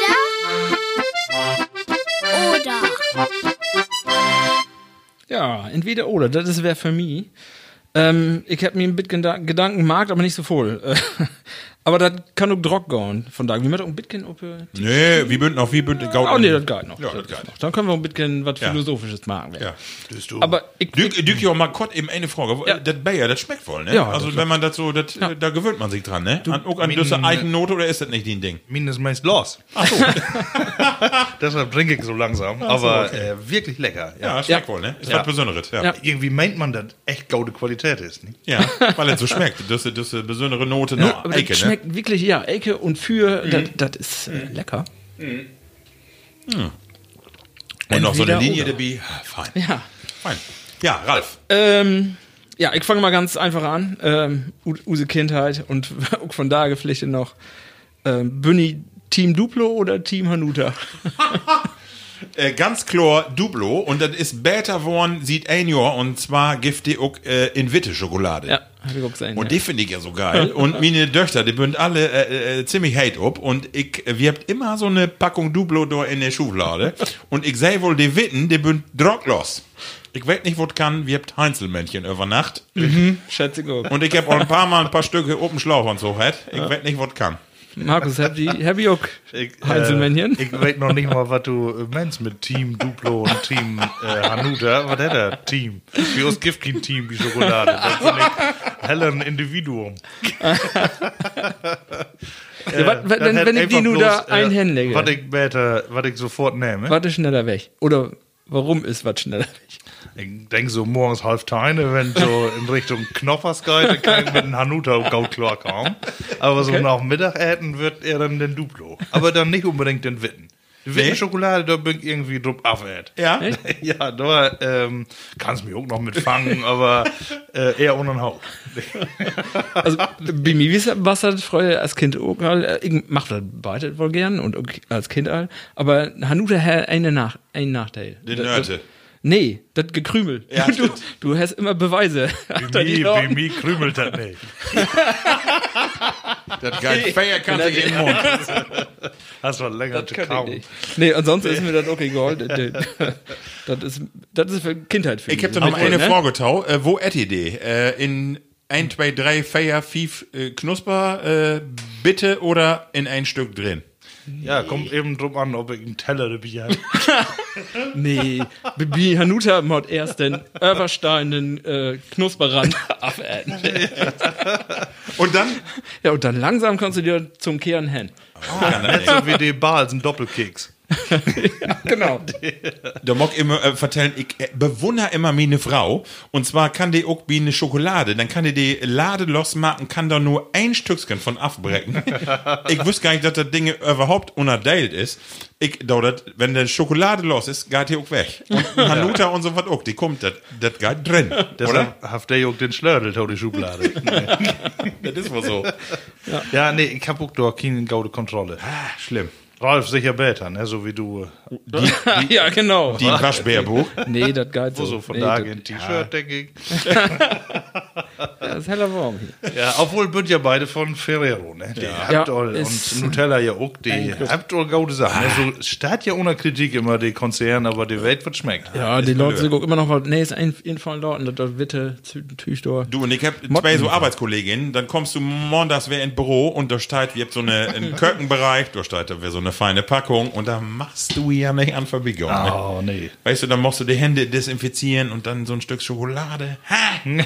Ja, entweder oder, das wäre für mich. Ähm, ich habe mir ein bisschen Geda- Gedanken gemacht, aber nicht so voll. aber das kann auch Drock gehen. Von daher, wie man auch ein bisschen auf. äh, Nee, wie bünden noch, wie bünden Gaut. Oh nee, das geht noch. Ja, das geht noch. Dann können wir ein bisschen was Ja. Philosophisches machen. Ja. Aber ich, Dück, Dück ja mal kurz eben eine Frage. Ja. Das Bayer, das schmeckt wohl, ne? Ja, also das wenn man das so, das, Ja. da gewöhnt man sich dran, ne? an, auch an diese Eichennote oder ist das nicht dein Ding? Mines meist los. Ach so. Deshalb trinke ich so langsam. aber äh, wirklich lecker. Ja. ja, schmeckt Ja. wohl, ne? Ist Ja. was Besonderes, ja. Ja. Irgendwie meint man, dass echt gute Qualität ist. Nicht? Ja, weil es so schmeckt. Das ist das ist besondere Note ja, noch das ne? Schmeckt wirklich, ja, Ecke und für, das, das ist äh, lecker. Und noch so eine Linie oder. dabei. Fein. Ja. Fein. Ja, Ralf. Ähm, ja, ich fange mal ganz einfach an. Ähm, Use Kindheit und von da gepflichtet noch. Ähm, Bünni Team Duplo oder Team Hanuta? Äh, ganz klar Duplo und das ist Beta geworden, sieht Jahr und zwar auch äh, in Witte Schokolade. Ja, hab ich auch gesehen. Und ja. die finde ich ja so geil. Und meine Töchter, die bünd alle äh, äh, ziemlich hate ob. Und ich, wir habt immer so eine Packung Duplo da in der Schublade. Und ich sei wohl, die Witten, die bünd drocklos. Ich weiß nicht, was kann, wir habt Heinzelmännchen über Nacht. Schätze ich auch. Und ich hab auch ein paar Mal ein paar Stücke oben Schlauch und so hat. Ich weiß nicht, was kann. Markus, hab die, hab ich auch Heinzelmännchen? Äh, ich weiß noch nicht mal, was du äh, meinst mit Team Duplo und Team äh, Hanuta. Was ist das? Team. Für uns gibt kein Team wie Schokolade. Das ist hellen Individuum. Ja, wat- wat- wenn, wenn ich die nur da ein hinlege, Was ich später, was ich sofort nehme. warte schneller weg. Oder warum ist was schneller weg? Ich denke so morgens halb Teine, wenn so in Richtung dann kann ich mit einem Hanuta gut klar kommen. Aber so nach Mittagessen wird er dann den Duplo. Aber dann nicht unbedingt den Witten. Die Witten-Schokolade, da bin ich irgendwie drauf abwählt. Ja? Ja, da ähm, kannst mich auch noch mitfangen, aber äh, eher ohne Haut. Also, bei mir was das früher als Kind auch, ich mach das beide wohl gern und auch als Kind all. Aber Hanuta hat eine Nach einen Nachteil. Den Das- Nörte. Nee, das Gekrümel. Ja, du, stimmt. du hast immer Beweise. Wie mir, wie mir krümelt das nicht. Das geil. Feier kann sich in den Mund. Hast du länger Das zu ich nicht. Nee, ansonsten ist mir das auch egal. Das, das, ist, das ist für Kindheit für Ich hab mich. da noch eine ne? Frage, Tau. Äh, wo et Idee? Äh, in 1, 2, 3, 4, 5 äh, Knusper, äh, bitte oder in ein Stück drin? Ja, kommt eben drum an, ob ich einen Teller dabei habe. Nee, Bibi Hanuta mod erst den übersteinen äh, Knusperrand abäten. Und dann? Ja, und dann langsam kannst du dir zum Kehren hin. Nicht so wie die Bals, ein Doppelkeks. Genau. Da mag immer äh, vertellen, ich äh, bewundere immer meine Frau. Und zwar kann die auch wie eine Schokolade. Dann kann die die Lade losmachen, kann da nur ein Stückchen von abbrechen. ich wüsste gar nicht, dass das Ding überhaupt unerteilt ist. Ich, da, das, wenn der Schokolade los ist, geht die auch weg. Und Hanuta und so was auch, die kommt, das, das geht drin. oder? Deshalb habt ihr auch den Schlördel auf die Schublade. Das ist wohl so. ja, nee, ich hab auch da keine gute Kontrolle. Ah, schlimm. Ralf sicher besser, ne? So wie du. äh, ja, genau. Die Waschbärbuch. nee, das geht so. So von nee, da das, ein T-Shirt, denke ich. das ist heller warm hier. Ja, obwohl bünd ja beide von Ferrero, ne? Die habt Ja, all, ist- und Nutella ja auch, die habt all gute Sachen. Also steht ja ohne Kritik immer die Konzern, aber die Welt wird schmeckt. Ja, die Leute auch immer noch was. Nee, ist ein, dort. Und das Witte, Tüchdor. Du, und ich hab zwei so Arbeitskolleginnen, dann kommst du montags wer ins Büro und da steht, wir habt so eine, einen Kökenbereich, da steht da wär so eine feine Packung und da machst du ja nicht an Verbiegung. Ne? Oh, nee. Weißt du, dann musst du die Hände desinfizieren und dann so ein Stück Schokolade. Ha!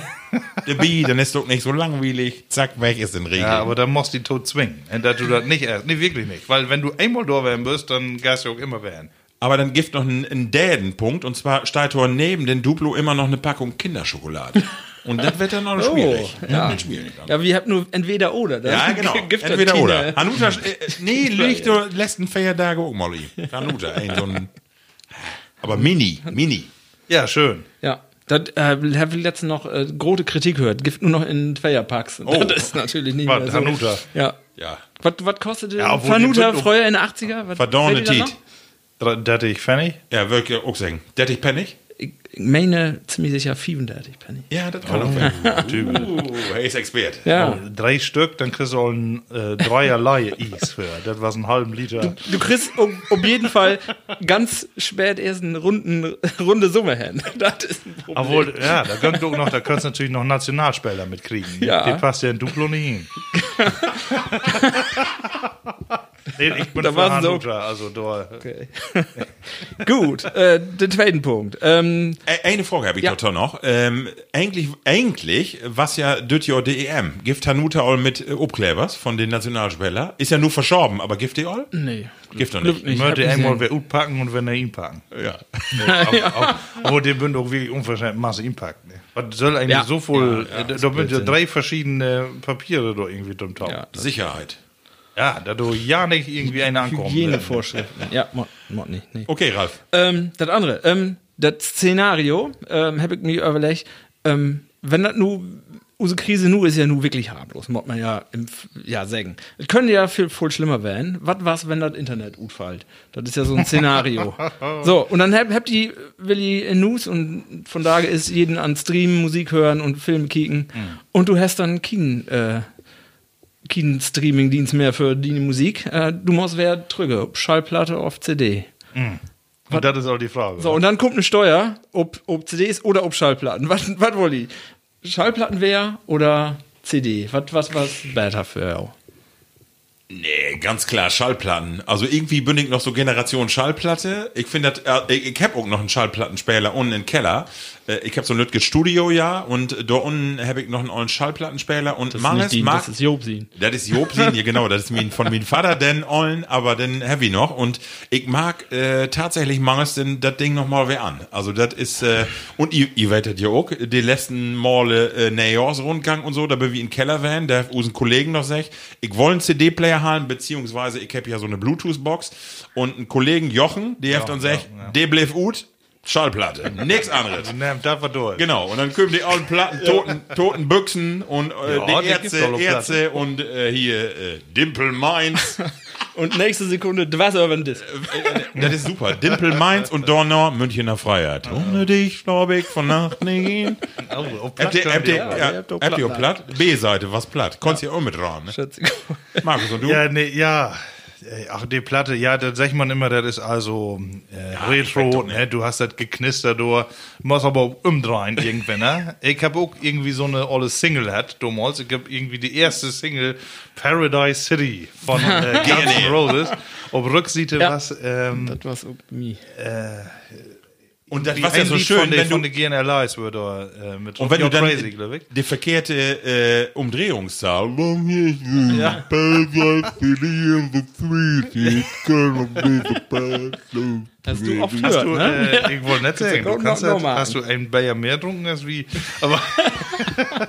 Dabei, dann ist doch nicht so langweilig. Zack, weg ist den Regel. Ja, aber dann musst du die tot zwingen. Und dass du das nicht erst. Nee, wirklich nicht. Weil wenn du einmal da werden wirst, dann gehst du auch immer werden. Aber dann gibt noch einen, einen Dädenpunkt und zwar steht da neben den Duplo immer noch eine Packung Kinderschokolade. Und das wird dann auch noch schwierig. Das ja. wird schwierig. dann. Ja, wir habt nur entweder oder. Das Ja, genau. Entweder keine- oder. Hanuta, äh, äh, nee, liegt du letzten Feiertage auch mal. Hanuta, ein so ein. Aber Mini, Mini. Ja, schön. Ja. Das äh, habe ich letztens noch äh, große Kritik gehört. Gibt nur noch in Zweierpacks. Oh. Das ist natürlich nicht Was, mehr so. Hanuta? Ja. Ja. Was, was kostete Ja, die- früher in den 80er? Was- Verdorne Tiet. Dertig Pfennig? Ja, wirklich auch sagen. Dettig Pennig? Ich meine ziemlich sicher 35 Penny. Ja, das kann auch werden. Uh, er ist Expert. Ja. Oh, drei Stück, dann kriegst du auch ein äh, dreierlei Is für. Das war so einen halben Liter. Du kriegst um, um jeden Fall ganz spät erst eine runden, runde Summe hin. Das ist ein Problem. Obwohl, ja, da könnt du noch, da könntest du natürlich noch Nationalspieler mitkriegen. Ja. Die passt ja in Duplo nicht hin. nee, ich bin Da für. Hanuta, also da. Okay. Gut, äh, den zweiten Punkt. Ähm, Eine Frage habe ich Ja. doch noch. Ähm, eigentlich, eigentlich, was ja düt ja DEM, gift Hanuta all mit äh, Obklebers von den Nationalspielern, ist ja nur verschorben, aber gift die all? nee. Gift doch Glück nicht. nicht. Ich möchte einmal wer packen und wenn er ihn packen. Ja. Aber der bünd auch wirklich unverschämt Masse Impact. Ne? Was soll eigentlich Ja. so viel, Ja, ja, da, sind drei verschiedene Papiere da irgendwie drum tauchen. Ja, Sicherheit. Ja, da du ja nicht irgendwie eine ankommen. Hygienevorschriften. Ja, mod, nicht. Nee. Okay, Ralf. Ähm, das andere, ähm, das Szenario, ähm, habe ich mir überlegt, ähm, wenn das nu, unsere Krise nu ist ja nu wirklich harmlos, muss man ja, im, ja sagen. Es könnte ja viel, viel schlimmer werden. Was war's, wenn das Internet utfällt? Das ist ja so ein Szenario. so, und dann habt hab die Willi in News und von da ist jeden an Streamen, Musik hören und Filme kicken. Und du hast dann keinen, äh, keinen Streaming-Dienst mehr für die Musik. Äh, du musst wer drücken, ob Schallplatte auf CD. Und das ist auch die Frage. So, und dann kommt eine Steuer, ob, ob CDs oder ob Schallplatten. Was, was wollt ihr? Schallplattenwehr oder CD? Was, was, was besser für euch? Nee, ganz klar, Schallplatten. Also irgendwie bin ich noch so Generation Schallplatte. Ich finde, äh, ich, ich hab auch noch einen Schallplattenspieler unten im Keller. Äh, ich hab so ein Lütges Studio, ja, und da unten hab ich noch einen ollen Schallplattenspieler und Das nicht die, mag, das ist Jobsin. Das ist Jobsin, ja genau, das ist mein, von meinem Vater, den ollen, aber den heavy noch. Und ich mag äh, tatsächlich manches denn das Ding noch mal wer an. Also das ist, äh, und ihr, ihr werdet ja auch, die letzten Male äh, Neujahrsrundgang und so, da bin wir in Keller waren, da hat unseren Kollegen noch gesagt, ich wollte einen CD-Player haben, beziehungsweise ich habe ja so eine Bluetooth-Box und einen Kollegen Jochen, der hat dann gesagt, der blieb ut, Schallplatte, nix anderes. Das war durch. Genau, und dann kommen die alten Platten, toten, toten Büchsen und äh, Ja, die die gibt's Ärzte, doch noch Ärzte und äh, hier äh, Dimple Mainz. Und nächste Sekunde, warst aber ein Disc. das ist super. Dimple Mainz und Donner, Münchener Freiheit. Ohne dich, glaube ich, von Nacht nicht gehen. Oh, auf Habt ihr, Platt habt ihr, könnt ihr- ja, ihr habt auch habt ihr auch Platt. B-Seite, was platt? Konntest du ja auch mit ran, ne? Markus, und du? Ja, nee, ja. Äh, Ach, die Platte, ja, das sagt man immer, das ist also äh, Retro, ne? Du hast das geknistert, du musst aber auch umdrehen irgendwann, ne? Ich hab auch irgendwie so eine olle Single hat, damals. Ich hab irgendwie die erste Single Paradise City von äh, Guns N' Roses. Auf Rückseite Ja. was, ähm, Das war's auch bei mir. Und das war ja ein so schön, von, der- wenn von du, der GNLIs wird da äh, mit und wenn du dann Crazy, glaub ich. die verkehrte äh, Umdrehungszahl. Ja. Hast du oft Hast gehört, du, ne? äh, ich wollte nicht sagen, du kannst noch- halt, hast du einen Bayer mehr getrunken als wie, aber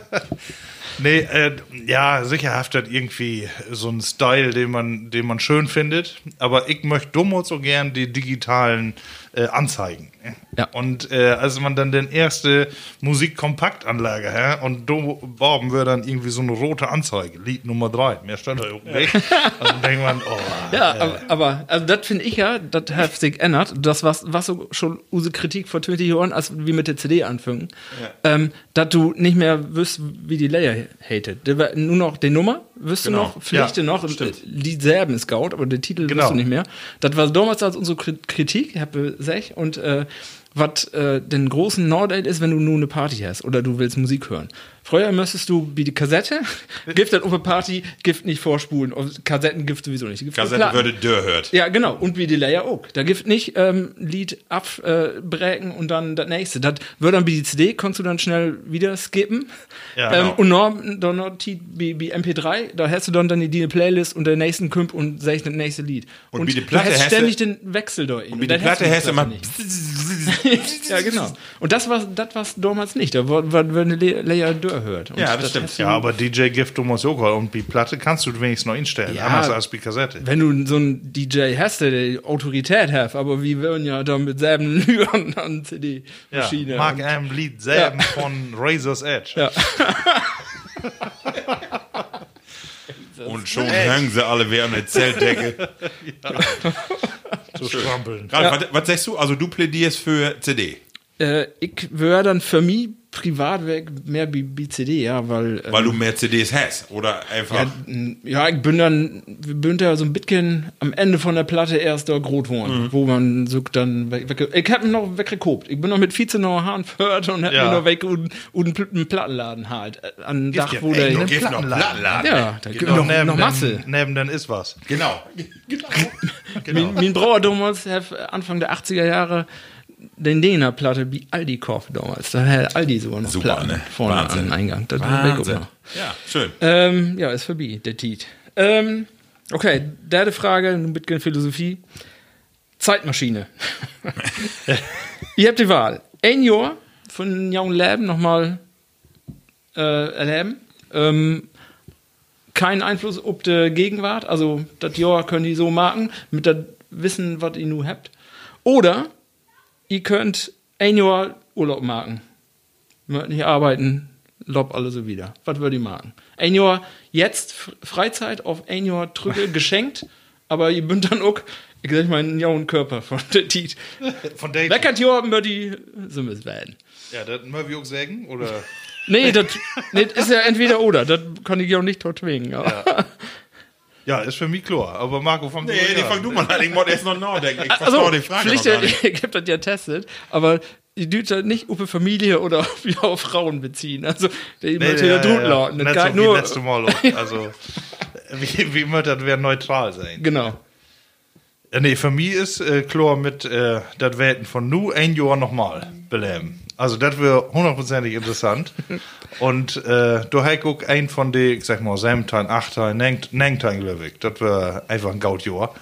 nee, äh, ja, sicherhaft hat irgendwie so einen Style, den man, den man schön findet, aber ich möchte dumm so gern die digitalen äh, Anzeigen. Ja. Und äh, als man dann den erste Musikkompaktanlage, hä? und do Borben wir dann irgendwie so eine rote Anzeige, Lied Nummer drei, mehr stand da oben weg. Also dann denkt man, oh, Ja, aber, aber also das finde ich ja, das hat sich ändert. Das was was so schon unsere Kritik vor 20 Jahren, als wir mit der CD anfangen, ähm, dass du nicht mehr wüsst, wie die Layer hatet. War nur noch die Nummer, wirst Genau. du noch, Pflichte Ja, noch, stimmt. Lied selben ist Scout, aber den Titel Genau. wirst du nicht mehr. Das war damals als unsere Kri- Kritik, ich habe gesagt, und äh, was äh, den großen Nordeld ist, wenn du nur eine Party hast oder du willst Musik hören. Früher müsstest du wie die Kassette, Gift dann auf eine Party, Gift nicht vorspulen, und Kassetten Gift sowieso nicht. Gift Kassette würde Dörr hört. Ja, genau. Und wie die Layer auch. Da gibt nicht ähm, Lied abbrechen und dann das nächste. Das wird dann wie die CD, kannst du dann schnell wieder skippen. Ja, ähm, genau. Und noch, dann noch wie, wie MP3, da hast du dann, dann die, die Playlist und der nächsten Kümp und sagst das nächste Lied. Und wie die Platte hast ständig den Wechsel da. Und Wie die Platte hast du immer. ja, genau. Und das war das damals nicht. Da war, war, eine Layer durch früher hört. Und Ja, das stimmt. hast du- Ja, aber DJ Gift du musst auch mal und die Platte kannst du wenigstens noch instellen, Ja. anders als die Kassette. Wenn du so einen DJ hast, der die Autorität hat, aber wir würden ja da mit selben Lügern an Ja, CD-Maschine. Mark M. Lied selben von Razor's Edge. Ja. Und schon hängen sie alle wie an der Zeltdecke. So strampeln. Ralf, was, was sagst du? Also du plädierst für CD. Äh, ich wäre dann für mich privat weg mehr wie wie CD, ja, weil. äh, Weil du mehr CDs hast. Oder einfach. ja, ja, ich bin dann, wir bin da so ein bisschen am Ende von der Platte erst da groß Mhm. wo man so dann weg, ich hab ihn noch weggekobt. Ich bin noch mit 14 noch Haaren gehört und hab Ja. mir noch weg und, und einen Plattenladen halt. äh, An Dach, ja wo der. ne? Gift noch Plattenladen. Ja, da gibt Noch, noch, noch Masse. Neben dann ist was. Genau. Mein, mein Brauer damals, Anfang der 80er Jahre, den Dena Platte wie Aldi kauft damals. Da hat Aldi sogar noch Super, Platten ne? vorne Wahnsinn. am Eingang. Das Wahnsinn. Ja, schön. Ähm, ja, ist vorbei, der Tiet. Ähm, okay, dritte Frage, ein bisschen Philosophie. Zeitmaschine. Ihr habt die Wahl. Ein Jahr von jungen Leben nochmal äh, erleben. Ähm, kein Einfluss auf die Gegenwart. Also, das Jahr können die so machen, mit dem Wissen, was ihr nun habt. Oder ihr könnt Jahr Urlaub machen. Möcht nicht arbeiten, lob alle so wieder. Was würdet ihr machen? Jahr jetzt Freizeit auf Jahr Trüge geschenkt, aber ihr bünd dann auch, ich sag mal, einen jungen Körper von der Tiet. Von Date. Weckert Jahr über die Summes werden. Ja, das mögen wir auch sagen, oder? Nee, das nee, ist ja entweder oder. Das kann ich ja auch nicht dort zwingen. aber- Ja, ist für mich klar. Aber Marco, fang Nee, du nee, an. fang du mal an. Ich wollte erst noch nachdenken. Ich Also, verstehe die Frage noch Pflicht, nicht. ich hab das ja testet, aber die das nicht auf Familie oder auf, ja, auf Frauen beziehen. Also, die Nee, möchte ja, ja, ja, ja. lauten. Nicht Das so geht wie nur, letzte Mal. auch. Also, wie, wie immer, das wäre neutral sein. genau. Ja, nee, für mich ist äh, klar mit äh, das Welten von nu ein Jahr nochmal beleben. Also das wäre hundertprozentig interessant. Und äh, du hast auch ein von den, ich sag mal, Semtein, Achtein, Nengtein, glaube ich. Das wäre einfach ein Gautjahr.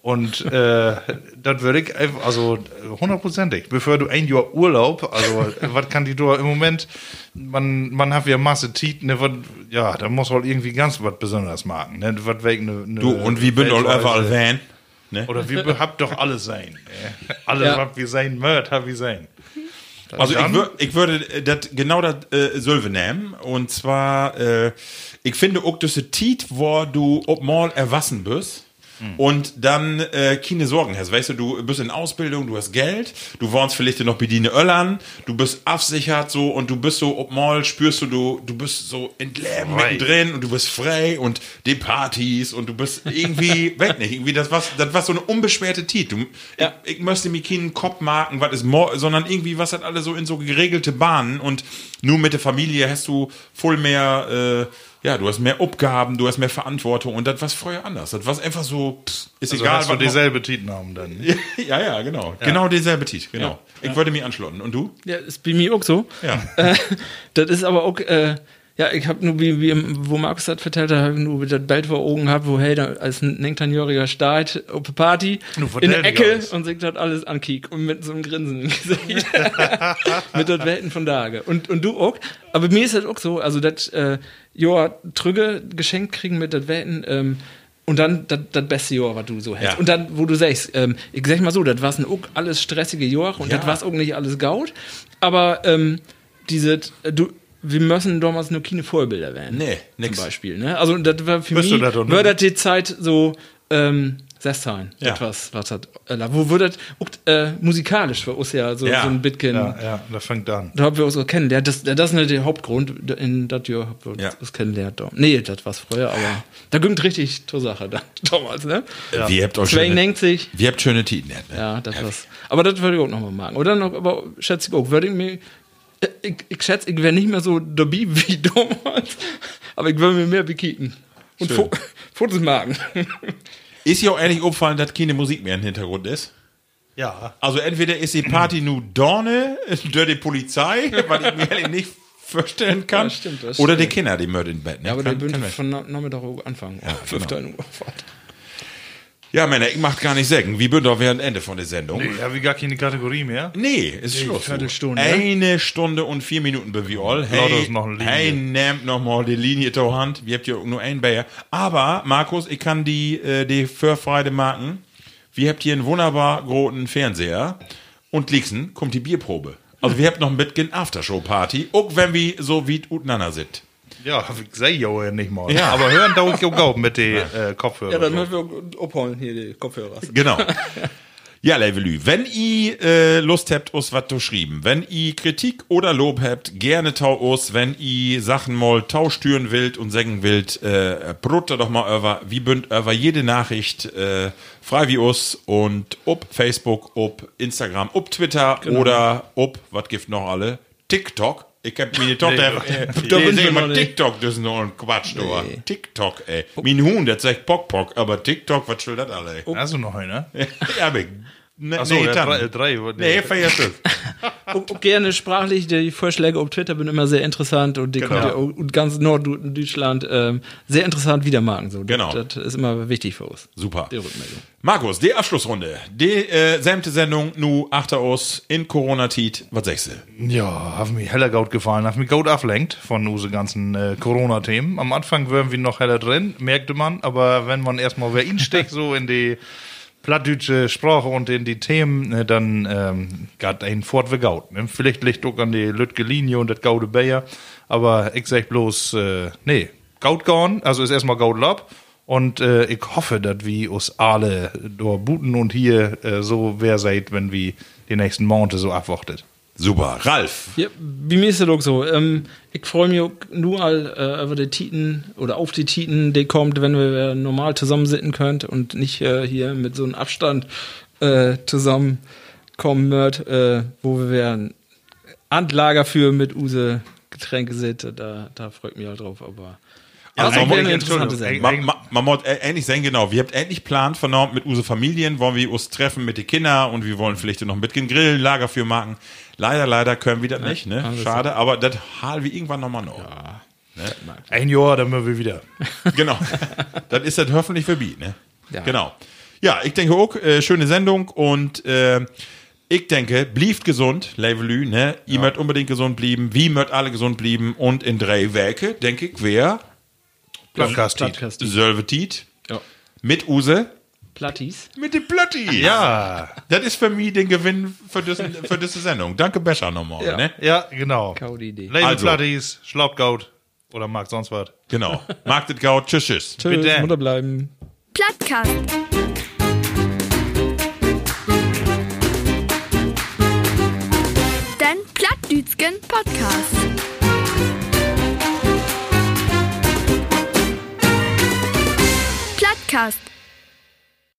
Und äh, das würde ich einfach, also hundertprozentig. Bevor du ein Jahr Urlaub, also was kann die da im Moment, man, man hat ja Masse Tiet, ne, wat, ja, da muss halt irgendwie ganz was Besonderes machen. Ne, was wegen ne, ne Du, und wie all Weltreise. überall Van? Ne? Oder wir habt doch alles sein. äh. Alles, Ja. was wir sein mögt, haben wir sein. Also ich, wür, ich würde äh, dat, genau das äh, Sölve nehmen. Und zwar, äh, ich finde auch, dass es Tiet, wo du ob mal erwassen bist. Und dann äh, keine Sorgen hast. Weißt du, du bist in Ausbildung, du hast Geld, du wohnst vielleicht noch bei Dine Öllern, du bist absichert so und du bist so, ob mal spürst du, du, du bist so in Leben Frei. mittendrin und du bist frei und die Partys und du bist irgendwie, weg nicht, irgendwie das was, das war so eine unbeschwerte Tit. Du, Ja. ich, ich möchte mir keinen Kopf marken, was ist mor sondern irgendwie, was hat alle so in so geregelte Bahnen und nur mit der Familie hast du voll mehr, äh, ja, du hast mehr Aufgaben, du hast mehr Verantwortung und das war früher anders. Das war einfach so, pff, ist Also egal, hast du dieselbe Titelnamen dann. ja, ja, genau. Genau dieselbe Tit, genau. Ich würde mich anschlotten. Und du? Ja, ist bei mir auch so. Ja. Äh, das ist aber auch, äh, ja, ich habe nur, wie, wie, wo Markus das vertellt hat, nur das Bild vor Augen gehabt, wo Helder als ein 19-Jähriger steht auf der Party in der Ecke alles. und sich das alles ankiek und mit so einem Grinsen im Gesicht. mit das Welten von Tage. Und, und du auch. Aber mir ist das auch so, also das, äh, ja, Trüge geschenkt kriegen mit das Welten, ähm, und dann das beste Jahr, was du so hast. Ja. Und dann, wo du sagst, ähm, ich sag mal so, das war ein auch alles stressige Jahr und Ja. das war auch nicht alles gaut. Aber ähm, diese, äh, du, wir müssen damals nur keine Vorbilder werden. Nee, nix. Zum Beispiel. Ne? Also das war für Bist mich, war das die Zeit so, ähm, Sesstein, Ja. etwas, was hat, äh, wo wird das, äh, musikalisch für uns ja so, Ja. so ein Bitcoin. Ja, ja, das fängt an. Da haben wir uns auch kennengelernt. Das, das ist nicht der Hauptgrund, in das Jahr haben wir Ja. uns kennengelernt. Da. Nee, das war's früher, aber da ging richtig zur Sache dann, damals, ne? Wie habt euch schöne, 92. wie habt schöne Titen. Ne? Ja, das war's. Aber das würde ich auch nochmal machen. Oder noch, aber schätze ich auch, würde ich mir, ich, ich schätze, ich wäre nicht mehr so dabei wie damals, aber ich würde mir mehr bekicken. Und Fo Fotos machen. Ist ja auch ehrlich aufgefallen, dass keine Musik mehr im Hintergrund ist. Ja. Also entweder ist die Party nur Dorne, durch die Polizei, was ich mir ehrlich nicht vorstellen kann. Ja, stimmt, das oder die stimmt. Kinder, die mörden im Bett. Ne? Ja, aber der Kann- bünd kann von Na- Nachmittag anfangen. Ja, 5. Uhr. Ja, Männer, ich mach gar nicht sagen. Wie bin doch während Ende von der Sendung? Nee, haben wir gar keine Kategorie mehr? Nee, ist Schluss. Viertelstunde, Eine Stunde und vier Minuten bei all. Hey, noch eine Linie. hey, nehmt noch mal die Linie zur Hand. Wir habt ja nur einen Bayer. Aber, Markus, ich kann die, äh, die Förfreide marken. Wir habt hier einen wunderbar großen Fernseher. Und Lieksen kommt die Bierprobe. Also, wir habt noch ein bisschen Aftershow-Party. Auch wenn wir so wie uteinander sind. Ja, ich seh ja nicht mal. Ja. Aber hören da auch auch mit den äh, Kopfhörern. Ja, dann müssen wir abholen hier die Kopfhörer. Genau. Ja, Levelü, wenn ihr äh, Lust habt, uns was zu schreiben, wenn ihr Kritik oder Lob habt, gerne tau us, wenn ihr Sachen mal taustüren wollt und sagen wollt, äh, brutte doch mal über, wie bünd über jede Nachricht äh, frei wie us und ob Facebook, ob Instagram, ob Twitter oder ob, was gibt noch alle, TikTok. Ich hab meine Tochter, äh, Da nicht. TikTok, das ist noch ein Quatsch, du. TikTok, ey. Mein Huhn, der sagt Pock Pock, aber TikTok, was soll das alle? Hast du noch eine? Ja, aber. Ne, Achso, nee, ja, drei, drei. Nee. Auch, auch gerne sprachlich, die Vorschläge auf Twitter sind immer sehr interessant und die Genau. könnt ihr auch und ganz Norddeutschland ähm, sehr interessant wiedermarken. So. Genau. Das, das ist immer wichtig für uns. Super. Die Rückmeldung. Markus, die Abschlussrunde. Die äh, sämte Sendung nu achter aus in Corona-Tit. Was sagst du? Ja, hat mir heller gut gefallen. Hat mich gut ablenkt von unseren ganzen äh, Corona-Themen. Am Anfang wären wir noch heller drin, merkte man. Aber wenn man erstmal wer ihn steckt, so in die plattdeutsche Sprache und in die Themen, ne, dann ähm, geht ein fort wie Gaut. Ne? Vielleicht liegt auch an die Lütge Linie und das Gaude Bayer. Aber ich sag bloß, äh, nee, Gaut gone, also ist erstmal Gaut Lab. Und äh, ich hoffe, dass wir uns alle dort buten und hier äh, so wer seid, wenn wir die nächsten Monate so abwartet. Super. Ralf. Ja, wie mir ist das auch so. Ähm, ich freue mich nur all, äh, über die Titen oder auf die Titen, die kommt, wenn wir normal zusammensitzen könnt und nicht äh, hier mit so einem Abstand äh, zusammenkommen wird, äh, wo wir ein Andlager für mit Use Getränke sind. Da, da freut mich halt drauf. Aber Also, eigentlich man- Entschuldigung. Man, man, man muss äh, ähnlich sagen, genau. Wir habt endlich Plan vernommen mit unseren Familien, wollen wir uns treffen mit den Kindern und wir wollen vielleicht noch ein bisschen grillen, Lager für machen. Leider, leider können wir das nicht, ne? Schade, aber das halen wir irgendwann nochmal noch. Ein Jahr, dann müssen wir wieder. Genau. dann ist das hoffentlich vorbei, ne? Ja. Genau. Ja, ich denke auch, äh, schöne Sendung und äh, ich denke, blieft gesund, Levelü, ne? Ihr möcht unbedingt gesund blieben, wie möcht alle gesund blieben und in drei Werke, denke ich, wer? Podcast. Sölvetit Ja. mit Use. Plattis. Mit dem Plötti. Ja, Das ist für mich den Gewinn für, diesen, für diese Sendung. Danke, Becher nochmal, Ja. ne? ja, genau. Kaudi Idee. Label Also. Platties, Schlaubgaut oder mag sonst was. Genau. Magdet Gaut, tschüss, tschüss. Tschüss, Bitte. Mutter bleiben. Plattkast. Den Plattdütschen Podcast. Podcast.